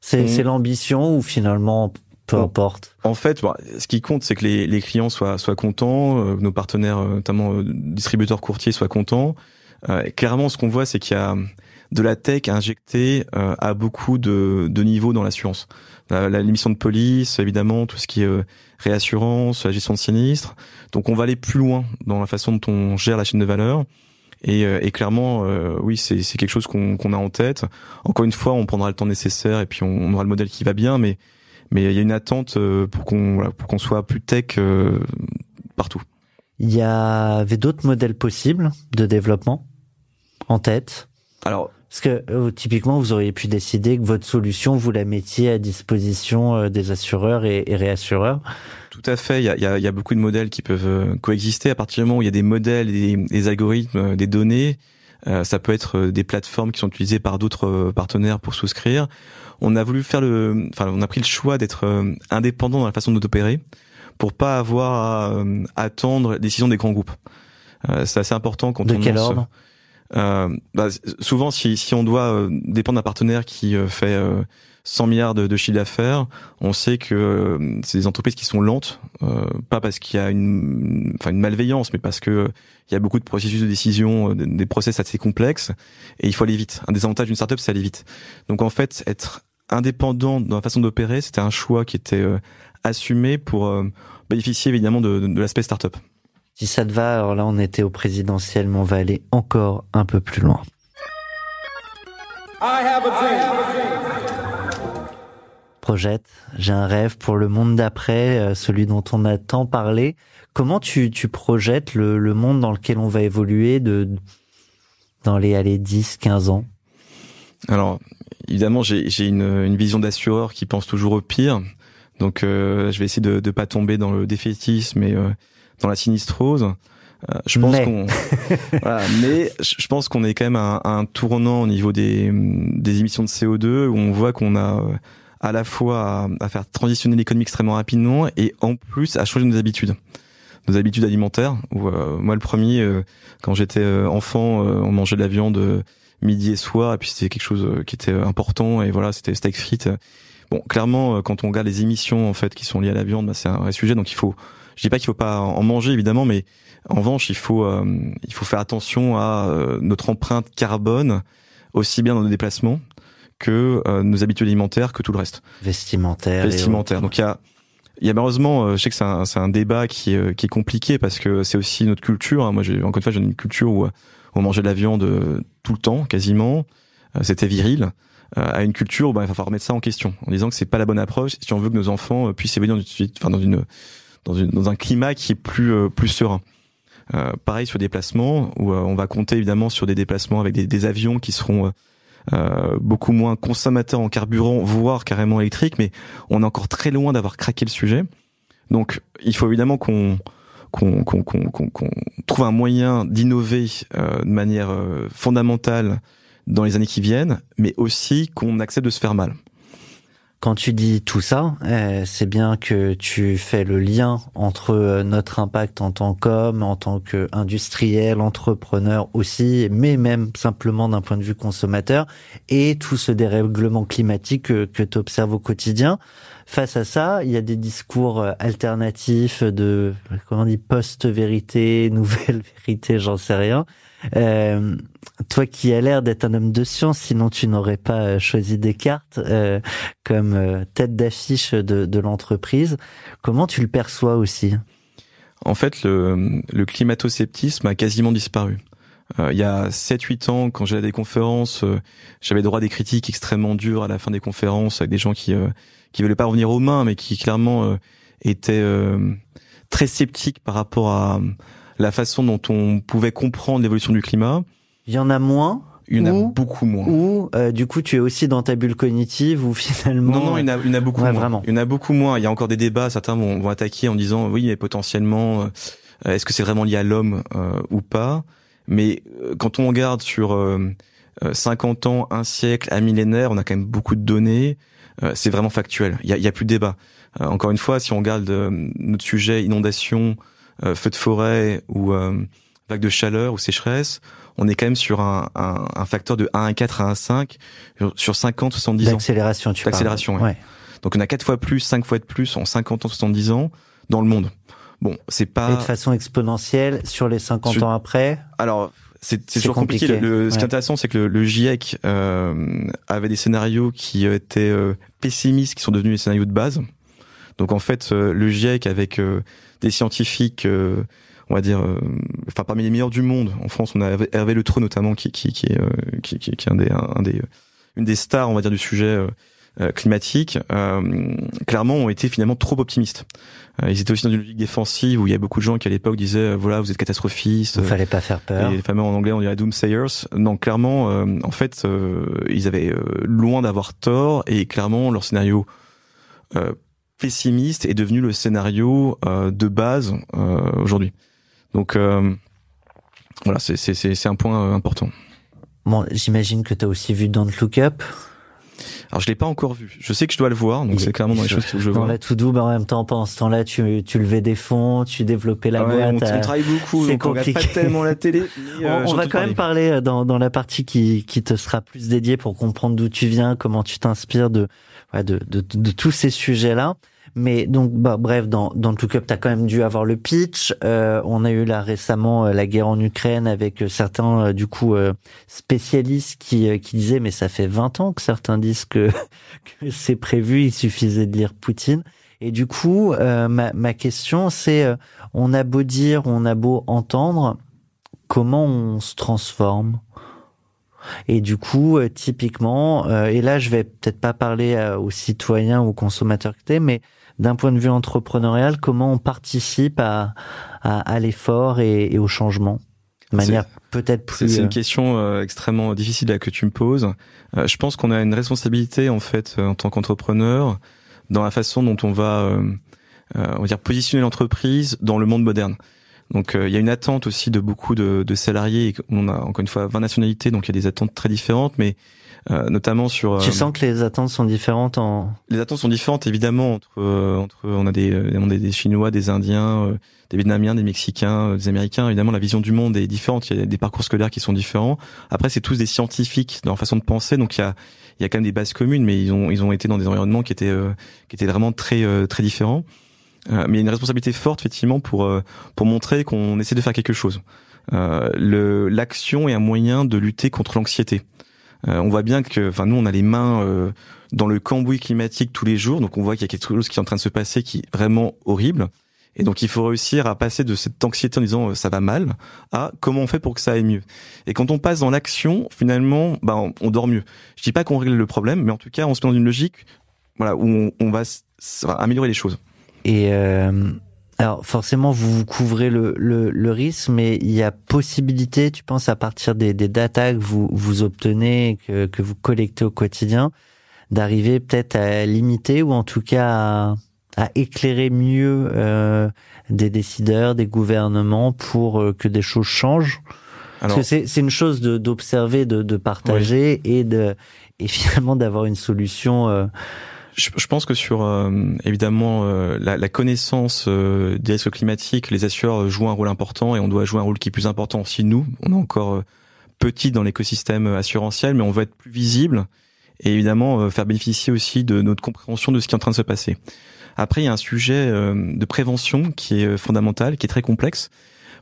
C'est mmh. l'ambition ou finalement peu importe? En fait, bah, ce qui compte, c'est que les, les, clients soient, soient contents, euh, nos partenaires, euh, notamment euh, distributeurs courtiers, soient contents. Euh, clairement, ce qu'on voit, c'est qu'il y a de la tech injectée à beaucoup de, de niveaux dans l'assurance. La, la de police, évidemment, tout ce qui est réassurance, la gestion de sinistres. Donc, on va aller plus loin dans la façon dont on gère la chaîne de valeur. Et, euh, et clairement, euh, oui, c'est quelque chose qu'on a en tête. Encore une fois, on prendra le temps nécessaire et puis on, aura le modèle qui va bien, mais mais il y a une attente euh, pour qu'on voilà, pour qu'on soit plus tech euh, partout. Il y avait d'autres modèles possibles de développement en tête? Alors, parce que typiquement, vous auriez pu décider que votre solution, vous la mettiez à disposition des assureurs et, et réassureurs. Tout à fait. Il y a, y, a, y a, beaucoup de modèles qui peuvent euh, coexister à partir du moment où il y a des modèles, des, des algorithmes, euh, des données. Euh, ça peut être des plateformes qui sont utilisées par d'autres partenaires pour souscrire. On a voulu faire le, enfin, on a pris le choix d'être indépendant dans la façon d'opérer pour pas avoir à attendre les décisions des grands groupes. c'est assez important quand de on quel ordre? Euh, bah, souvent, si, si on doit dépendre d'un partenaire qui fait 100 milliards de, de chiffre d'affaires, on sait que euh, c'est des entreprises qui sont lentes, euh, pas parce qu'il y a une, enfin une malveillance, mais parce que il y a beaucoup de processus de décision, euh, des process assez complexes, et il faut aller vite. Un des avantages d'une startup, c'est aller vite. Donc en fait, être indépendant dans la façon d'opérer, c'était un choix qui était assumé pour bénéficier évidemment de, de, de l'aspect startup. Si ça te va, alors là on était au présidentiel, mais on va aller encore un peu plus loin. I have a dream projette, j'ai un rêve pour le monde d'après, euh, celui dont on a tant parlé. Comment tu, tu projettes le, le, monde dans lequel on va évoluer de dans les allez, 10, 15 ans? Alors, évidemment, j'ai une, une vision d'assureur qui pense toujours au pire. Donc, euh, je vais essayer de ne pas tomber dans le défaitisme et euh, dans la sinistrose. Euh, je pense Mais. qu'on, voilà, mais je pense qu'on est quand même à un, à un tournant au niveau des, des émissions de CO2 où on voit qu'on a euh, à la fois à, à faire transitionner l'économie extrêmement rapidement et en plus à changer nos habitudes, nos habitudes alimentaires. Où, euh, moi, le premier, euh, quand j'étais euh, enfant, euh, on mangeait de la viande euh, midi et soir, et puis c'était quelque chose qui était important. Et voilà, c'était steak frites. Bon, clairement, quand on regarde les émissions en fait qui sont liées à la viande, bah, c'est un vrai sujet. Donc il faut, je dis pas qu'il faut pas en manger évidemment, mais en revanche, il faut, euh, il faut faire attention à euh, notre empreinte carbone aussi bien dans nos déplacements que euh, nos habitudes alimentaires, que tout le reste Vestimentaire. vestimentaire. Donc il y a, il y a malheureusement, euh, je sais que c'est un, c'est un débat qui est, euh, qui est compliqué parce que c'est aussi notre culture. hein. Moi, j'ai encore une fois, j'ai une culture où, euh, on mangeait de la viande tout le temps, quasiment. C'était viril. À une culture, où, bah, il va falloir remettre ça en question, en disant que c'est pas la bonne approche si on veut que nos enfants puissent évoluer dans une, enfin, dans une, dans une, dans un climat qui est plus, euh, plus serein. Euh, pareil sur des déplacements où euh, on va compter évidemment sur des déplacements avec des, des avions qui seront euh, euh, beaucoup moins consommateurs en carburant, voire carrément électriques, mais on est encore très loin d'avoir craqué le sujet. Donc, il faut évidemment qu'on- qu'on trouve un moyen d'innover euh, de manière euh, fondamentale dans les années qui viennent, mais aussi qu'on accepte de se faire mal. Quand tu dis tout ça, euh, c'est bien que tu fais le lien entre euh, notre impact en tant qu'homme, en tant qu'industriel, entrepreneur aussi, mais même simplement d'un point de vue consommateur, et tout ce dérèglement climatique que, que tu observes au quotidien. Face à ça, il y a des discours euh, alternatifs de, comment on dit, post-vérité, nouvelle vérité, j'en sais rien. Euh, toi qui as l'air d'être un homme de science, sinon tu n'aurais pas euh, choisi Descartes euh, comme euh, tête d'affiche de, de l'entreprise. Comment tu le perçois aussi? En fait, le, le climato-sceptisme a quasiment disparu. Il y a 7-8 ans, quand j'allais à des conférences, j'avais droit à des critiques extrêmement dures à la fin des conférences, avec des gens qui euh, qui voulaient pas revenir aux mains, mais qui clairement euh, étaient euh, très sceptiques par rapport à la façon dont on pouvait comprendre l'évolution du climat. Il y en a moins Il y en a Ou- beaucoup moins. ou euh, du coup tu es aussi dans ta bulle cognitive ou finalement Non, non, il y en a, il y en a beaucoup Ouais, moins. vraiment. Il y en a beaucoup moins. Il y a encore des débats. Certains vont, vont attaquer en disant oui, mais potentiellement, euh, est-ce que c'est vraiment lié à l'homme euh, ou pas? Mais euh, quand on regarde sur euh, euh, 50 ans, un siècle, un millénaire, on a quand même beaucoup de données. Euh, c'est vraiment factuel. Il y a, y a plus de débat. Euh, encore une fois, si on regarde euh, notre sujet inondation, euh, feu de forêt ou euh, vague de chaleur ou sécheresse, on est quand même sur un, un, un facteur de 1,4 à 1,5 sur- sur 50, 70 ans. d'accélération tu. D'accélération, ouais. ouais. Donc on a quatre fois plus, cinq fois de plus en 50 ans, 70 ans dans le monde. Bon, c'est Et pas. de façon exponentielle sur les 50 Je- ans après? Alors, c'est toujours compliqué. compliqué, Le, ce qui est intéressant, c'est que le, le GIEC euh, avait des scénarios qui étaient euh, pessimistes, qui sont devenus les scénarios de base. Donc en fait, euh, le GIEC avec euh, des scientifiques, euh, on va dire, euh, enfin parmi les meilleurs du monde. En France, on a Hervé, Le Treux notamment, qui qui qui est, qui, qui, qui est un des, un des, une des stars, on va dire, du sujet. Euh, euh, climatique, euh, clairement ont été finalement trop optimistes. Euh, ils étaient aussi dans une logique défensive où il y a beaucoup de gens qui à l'époque disaient voilà vous êtes catastrophistes, Il fallait pas faire peur. les fameux en anglais, on dirait doomsayers. Non, clairement, euh, en fait, euh, ils avaient euh, loin d'avoir tort et clairement leur scénario euh, pessimiste est devenu le scénario euh, de base euh, aujourd'hui. Donc euh, voilà, c'est c'est c'est c'est un point important. Bon, j'imagine que tu as aussi vu Don't Look Up. Alors je l'ai pas encore vu. Je sais que je dois le voir, donc c'est clairement dans les choses que je Dans vois. la to do, mais en même temps, pendant ce temps-là, tu, tu levais des fonds, tu développais la Ah ouais, on, boîte. on euh, travaille beaucoup, donc on regarde pas compliqué. tellement la télé. euh, on, on va quand même parler euh, dans, dans la partie qui, qui te sera plus dédiée pour comprendre d'où tu viens, comment tu t'inspires de, ouais, de, de, de, de tous ces sujets-là. Mais donc, bah, bref, dans, dans le Look Up, tu as quand même dû avoir le pitch. Euh, on a eu là récemment euh, la guerre en Ukraine avec euh, certains, euh, du coup, spécialistes qui, qui disaient, mais ça fait 20 ans que certains disent que, que c'est prévu, il suffisait de lire Poutine. Et du coup, euh, ma, ma question, c'est, euh, on a beau dire, on a beau entendre, comment on se transforme? Et du coup, euh, typiquement, et là, je vais peut-être pas parler aux citoyens ou aux consommateurs que t'es, mais d'un point de vue entrepreneurial, comment on participe à, à, à l'effort et, et au changement de manière peut-être plus. C'est euh, une question euh, extrêmement difficile là, que tu me poses. Euh, je pense qu'on a une responsabilité en fait euh, en tant qu'entrepreneur dans la façon dont on va, euh, euh, on va dire, positionner l'entreprise dans le monde moderne. Donc euh, il y a une attente aussi de beaucoup de, de salariés. On a encore une fois 20 nationalités, donc il y a des attentes très différentes, mais euh, notamment sur. Tu euh, sens que les attentes sont différentes en. les attentes sont différentes évidemment entre euh, entre on a des euh, on a des chinois, des indiens, euh, des vietnamiens, des mexicains, des américains. Évidemment, la vision du monde est différente. Il y a des parcours scolaires qui sont différents. Après, c'est tous des scientifiques dans leur façon de penser, donc il y a il y a quand même des bases communes, mais ils ont ils ont été dans des environnements qui étaient euh, qui étaient vraiment très euh, très différents. Euh, mais il y a une responsabilité forte effectivement pour euh, pour montrer qu'on essaie de faire quelque chose. Euh, le l'action est un moyen de lutter contre l'anxiété. Euh, on voit bien que, enfin, nous, on a les mains euh, dans le cambouis climatique tous les jours, donc on voit qu'il y a quelque chose qui est en train de se passer qui est vraiment horrible. Et donc, il faut réussir à passer de cette anxiété en disant euh, ça va mal à comment on fait pour que ça aille mieux. Et quand on passe dans l'action, finalement, bah, on, dort mieux. Je dis pas qu'on règle le problème, mais en tout cas, on se met dans une logique, voilà, où on, va, améliorer les choses. Et alors forcément, vous, vous couvrez le, le, le risque, mais il y a possibilité, tu penses, à partir des, des data que vous, vous obtenez, que, que vous collectez au quotidien, d'arriver peut-être à limiter ou en tout cas à, à éclairer mieux euh, des décideurs, des gouvernements pour euh, que des choses changent? Parce Alors, que c'est c'est une chose d'observer, de, de partager et de et finalement d'avoir une solution. euh, je, je pense que sur euh, évidemment euh, la, la connaissance euh, des risques climatiques, les assureurs jouent un rôle important et on doit jouer un rôle qui est plus important aussi nous. On est encore euh, petit dans l'écosystème assurantiel, mais on veut être plus visible et évidemment euh, faire bénéficier aussi de notre compréhension de ce qui est en train de se passer. Après, il y a un sujet euh, de prévention qui est fondamental, qui est très complexe.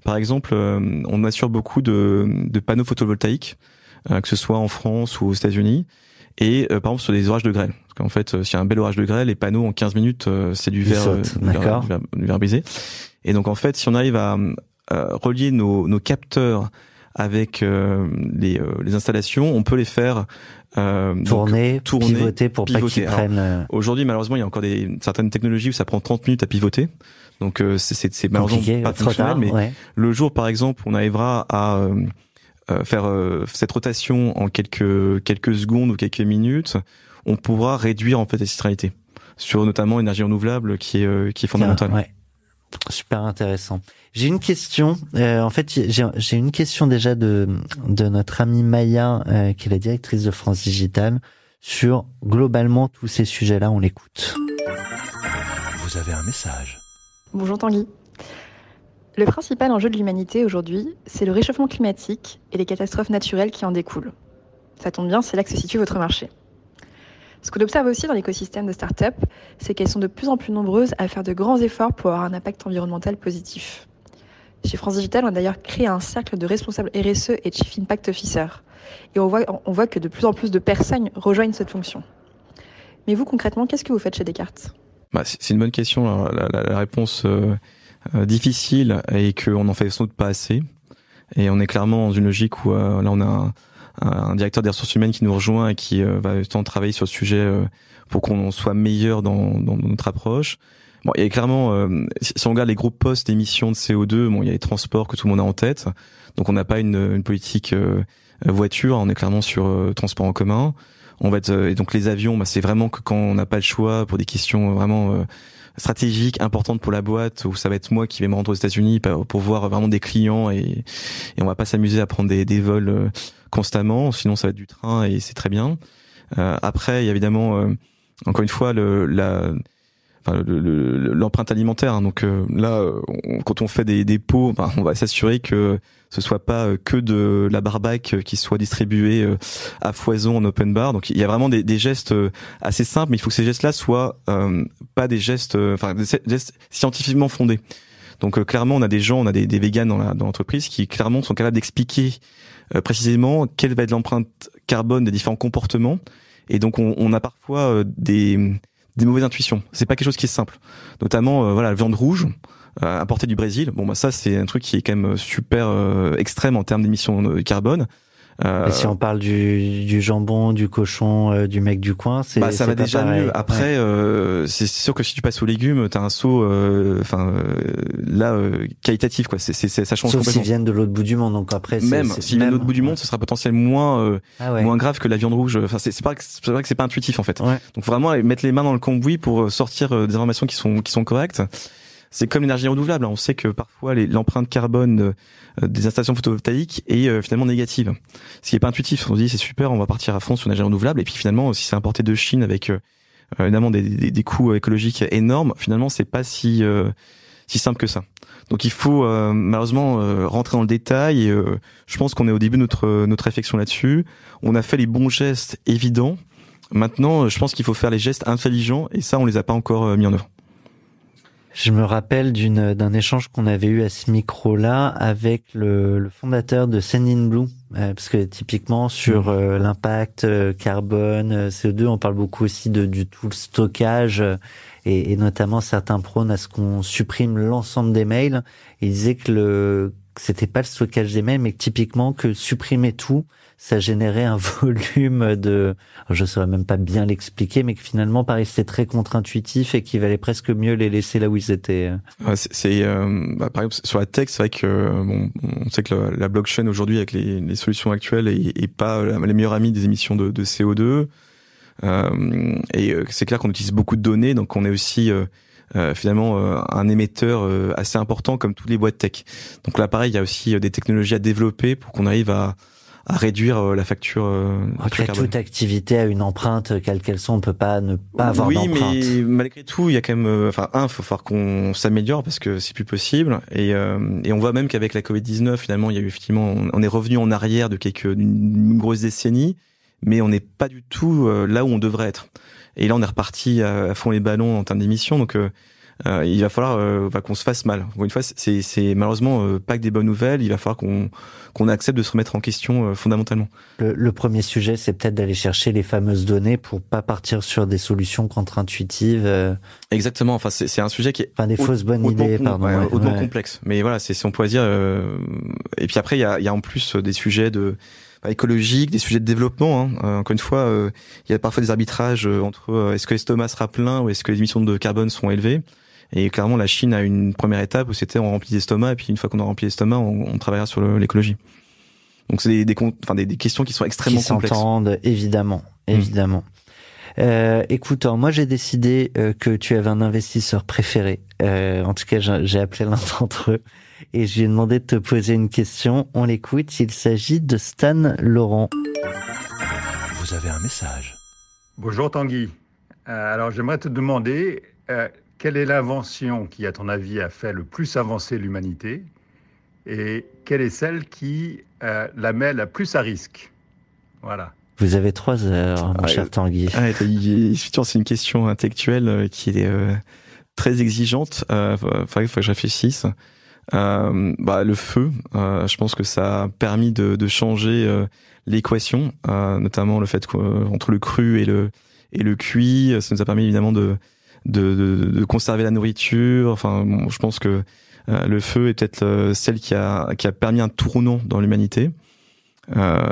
Par exemple, on assure beaucoup de, de panneaux photovoltaïques, que ce soit en France ou aux États-Unis, et euh, par exemple sur des orages de grêle. Parce qu'en fait, euh, s'il y a un bel orage de grêle, les panneaux en 15 minutes, euh, c'est du verre, euh, verre- verre- brisé. Et donc en fait, si on arrive à euh, relier nos, nos capteurs avec euh, les, euh, les installations, on peut les faire euh, donc, tourner, tourner, pivoter pour pas pivoter. qu'ils Alors, prennent. Aujourd'hui, malheureusement, il y a encore des certaines technologies où ça prend 30 minutes à pivoter. Donc euh, c'est malheureusement pas fonctionnel, tard. mais ouais. le jour, par exemple, on arrivera à faire euh, cette rotation en quelques quelques secondes ou quelques minutes, on pourra réduire en fait la citralité sur notamment l'énergie renouvelable qui est euh, qui est fondamentale. Ouais. Super intéressant. J'ai une question. euh, en fait, j'ai j'ai une question déjà de de notre amie Maya, euh, qui est la directrice de France Digital, sur globalement tous ces sujets-là. On l'écoute. Vous avez un message. Bonjour Tanguy. Le principal enjeu de l'humanité aujourd'hui, c'est le réchauffement climatique et les catastrophes naturelles qui en découlent. Ça tombe bien, c'est là que se situe votre marché. Ce qu'on observe aussi dans l'écosystème de start-up, c'est qu'elles sont de plus en plus nombreuses à faire de grands efforts pour avoir un impact environnemental positif. Chez France Digital, on a d'ailleurs créé un cercle de responsables RSE et Chief Impact Officer. Et on voit, que de plus en plus de personnes rejoignent cette fonction. Mais vous, concrètement, qu'est-ce que vous faites chez Descartes? Bah, c'est une bonne question. La, la- réponse euh, difficile est qu'on en fait sans doute pas assez. Et on est clairement dans une logique où euh, là on a un, un directeur des ressources humaines qui nous rejoint et qui euh, va justement travailler sur ce sujet euh, pour qu'on soit meilleur dans, dans notre approche. Bon, a clairement, euh, si on regarde les groupes postes d'émissions de CO2, bon, il y a les transports que tout le monde a en tête. Donc on n'a pas une, une politique euh, voiture, on est clairement sur euh, transport en commun. On va être, euh, et donc les avions, bah, c'est vraiment que quand on n'a pas le choix pour des questions vraiment euh, stratégiques, importantes pour la boîte, où ça va être moi qui vais me rendre aux États-Unis pour voir vraiment des clients et, et on va pas s'amuser à prendre des, des vols euh, constamment, sinon ça va être du train et c'est très bien. Euh, après, évidemment, euh, encore une fois, le, la, l'empreinte alimentaire. hein. Donc euh, là, quand on fait des, des pots, ben, on va s'assurer que ce soit pas euh, que de la barbac euh, qui soit distribuée euh, à foison en open bar. Donc il y a vraiment des, des gestes assez simples, mais il faut que ces gestes-là soient euh, pas des gestes, enfin des gestes scientifiquement fondés. Donc clairement, on a des gens, on a des, des véganes dans l'entreprise qui clairement sont capables d'expliquer euh, précisément quelle va être l'empreinte carbone des différents comportements. Et donc on, on a parfois des des mauvaises intuitions. C'est pas quelque chose qui est simple. Notamment, euh, voilà, la viande rouge euh, importée du Brésil. Bon, bah ça, c'est un truc qui est quand même super euh, extrême en termes d'émissions de carbone. Euh, si on parle du, du jambon, du cochon, euh, du mec du coin, c'est bah, ça va déjà mieux. Après, euh, c'est sûr que si tu passes aux légumes, t'as un saut, enfin là qualitatif quoi. C'est ça change Sauf complètement. s'ils viennent de l'autre bout du monde. Donc après, même s'ils viennent de l'autre bout du monde, ce sera potentiellement moins ah moins grave que la viande rouge. Enfin, c'est pas c'est vrai que c'est pas intuitif en fait. Donc vraiment mettre les mains dans le cambouis pour sortir des informations qui sont qui sont correctes c'est comme l'énergie renouvelable. Hein. On sait que parfois l'empreinte carbone euh, des installations photovoltaïques est euh, finalement négative. Ce qui est pas intuitif. On se dit c'est super, on va partir à fond sur l'énergie renouvelable. Et puis finalement, si c'est importé de Chine avec euh, évidemment des, coûts écologiques énormes, finalement c'est pas si si simple que ça. Donc il faut malheureusement rentrer dans le détail. Je pense qu'on est au début de notre notre réflexion là-dessus. On a fait les bons gestes évidents. Maintenant, je pense qu'il faut faire les gestes intelligents et ça, on les a pas encore mis en œuvre. Je me rappelle d'une d'un échange qu'on avait eu à ce micro-là avec le, le, fondateur de Sending Blue, euh, parce que typiquement sur mmh. euh, l'impact euh, carbone, CO2, on parle beaucoup aussi de du tout le stockage et, et notamment certains prônent à ce qu'on supprime l'ensemble des mails. il disait que le c'était pas le stockage des mails, mais que typiquement que supprimer tout, ça générait un volume de, je saurais même pas bien l'expliquer, mais que finalement paraissait très contre-intuitif et qu'il valait presque mieux les laisser là où ils étaient. c'est, euh, bah, par exemple sur la tech, c'est vrai que bon, on sait que la, blockchain aujourd'hui avec les, solutions actuelles est, pas les meilleurs amis des émissions de, de CO2. Euh, et euh, c'est clair qu'on utilise beaucoup de données, donc on est aussi euh, euh finalement un émetteur assez important comme tous les boîtes tech. Donc là, pareil, il y a aussi des technologies à développer pour qu'on arrive à à réduire euh, la facture. Euh, Après, toute activité a une empreinte, quelle qu'elle soit, on peut pas ne pas avoir d'empreinte. Oui, mais malgré tout, il y a quand même, euh, enfin, un, faut falloir qu'on s'améliore parce que c'est plus possible. Et, et on voit même qu'avec la Covid 19, finalement, il y a eu effectivement, on est revenu en arrière de quelques d'une grosse décennie, mais on n'est pas du tout là où on devrait être. Et là, on est reparti à, fond les ballons en termes d'émissions, donc. Euh, il va falloir euh, qu'on se fasse mal. Une fois, c'est, malheureusement euh, pas que des bonnes nouvelles. Il va falloir qu'on qu'on accepte de se remettre en question fondamentalement. Le, le, premier sujet, c'est peut-être d'aller chercher les fameuses données pour pas partir sur des solutions contre-intuitives. Exactement. Enfin, c'est, un sujet qui est enfin des fausses bonnes idées, pardon, ouais, complexe. Mais voilà, c'est, si on pourrait dire. et puis après, il y a, y a en plus des sujets de écologiques, des sujets de développement. Hein. encore une fois, il y a parfois des arbitrages entre est-ce que l'estomac sera plein ou est-ce que les émissions de carbone sont élevées. Et clairement, la Chine a une première étape où c'était on remplit l'estomac, et puis une fois qu'on a rempli l'estomac, on, on travaillera sur l'écologie. Donc c'est des, des, enfin, des, des, questions qui sont extrêmement qui complexes. s'entendent, évidemment, mmh. évidemment. Euh, écoute, moi j'ai décidé euh, que tu avais un investisseur préféré. Euh, en tout cas, j'ai appelé l'un d'entre eux et je lui ai demandé de te poser une question. On l'écoute. Il s'agit de Stan Laurent. Vous avez un message. Bonjour Tanguy. Euh, alors j'aimerais te demander euh, quelle est l'invention qui, à ton avis, a fait le plus avancer l'humanité et quelle est celle qui euh, la met la plus à risque? Voilà. Vous avez trois heures, mon cher Tanguy. Ah, c'est une question intellectuelle euh, qui est euh, très exigeante. Euh, il faut que je réfléchisse. Euh, bah, le feu, euh, je pense que ça a permis de, de changer l'équation, notamment le fait qu'entre le cru et le et le cuit, ça nous a permis évidemment de de, de, de, conserver la nourriture. Enfin, bon, je pense que euh, le feu est peut-être euh, celle qui a, qui a permis un tournant dans l'humanité. Euh,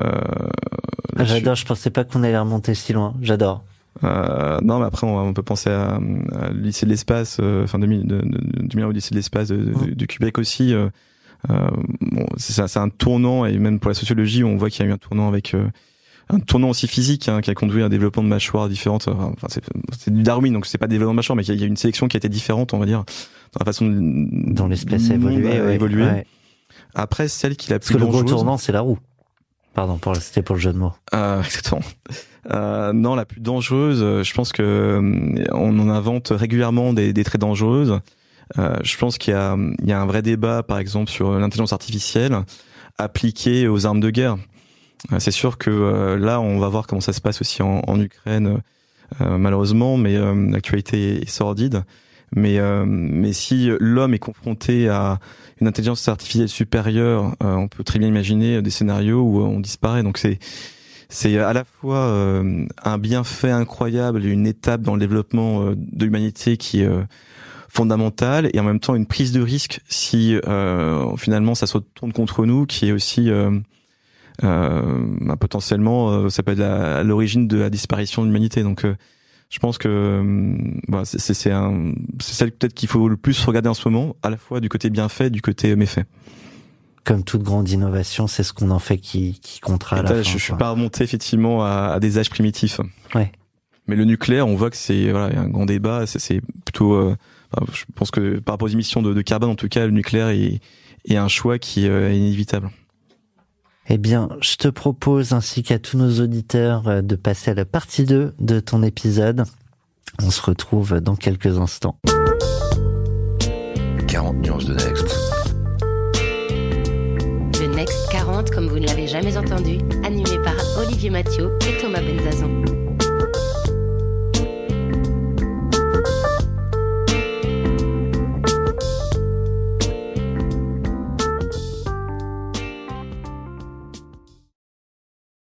ah, J'adore, je pensais pas qu'on allait remonter si loin. J'adore. Euh, non, mais après, on, on peut penser à, à lycée de l'espace, euh, enfin, 2000, de, de, au lycée de l'espace de, mmh. du Québec aussi. Euh, bon, c'est un tournant, et même pour la sociologie, on voit qu'il y a eu un tournant avec un tournant aussi physique hein, qui a conduit à un développement de mâchoires différentes. Enfin, c'est du Darwin, donc c'est pas développement de mâchoire, mais il y, a une sélection qui a été différente, on va dire, dans la façon dont l'espèce a évolué. Après, celle qui la plus Parce que le gros tournant, c'est la roue. Pardon, c'était pour le jeu de mots. Euh, exactement. Euh, non, la plus dangereuse, euh, je pense que euh, on en invente régulièrement des, des très dangereuses. Euh, je pense qu'il y a, il y a un vrai débat, par exemple, sur l'intelligence artificielle appliquée aux armes de guerre. Euh, c'est sûr que euh, là, on va voir comment ça se passe aussi en, en Ukraine, euh, malheureusement, mais l'actualité est sordide. Mais, mais si l'homme est confronté à une intelligence artificielle supérieure, on peut très bien imaginer des scénarios où on disparaît. Donc c'est c'est à la fois un bienfait incroyable, une étape dans le développement de l'humanité qui est fondamentale, et en même temps une prise de risque si finalement ça se retourne contre nous, qui est aussi bah, potentiellement ça peut être à l'origine de la disparition de l'humanité. Donc je pense que bah, c'est c'est celle peut-être qu'il faut le plus regarder en ce moment, à la fois du côté bienfait, du côté méfait comme toute grande innovation, c'est ce qu'on en fait qui, qui comptera à la fin. Je, je suis pas remonté effectivement à, à, des âges primitifs. Ouais. Mais le nucléaire, on voit que c'est voilà, un grand débat. C'est plutôt, euh, je pense que par rapport aux émissions de, de, carbone, en tout cas, le nucléaire est, est un choix qui euh, est inévitable. Eh bien, je te propose, ainsi qu'à tous nos auditeurs, euh, de passer à la partie 2 de ton épisode. On se retrouve dans quelques instants. 40 nuances de Next. Next 40 comme vous ne l'avez jamais entendu, animé par Olivier Mathieu et Thomas Benzazon.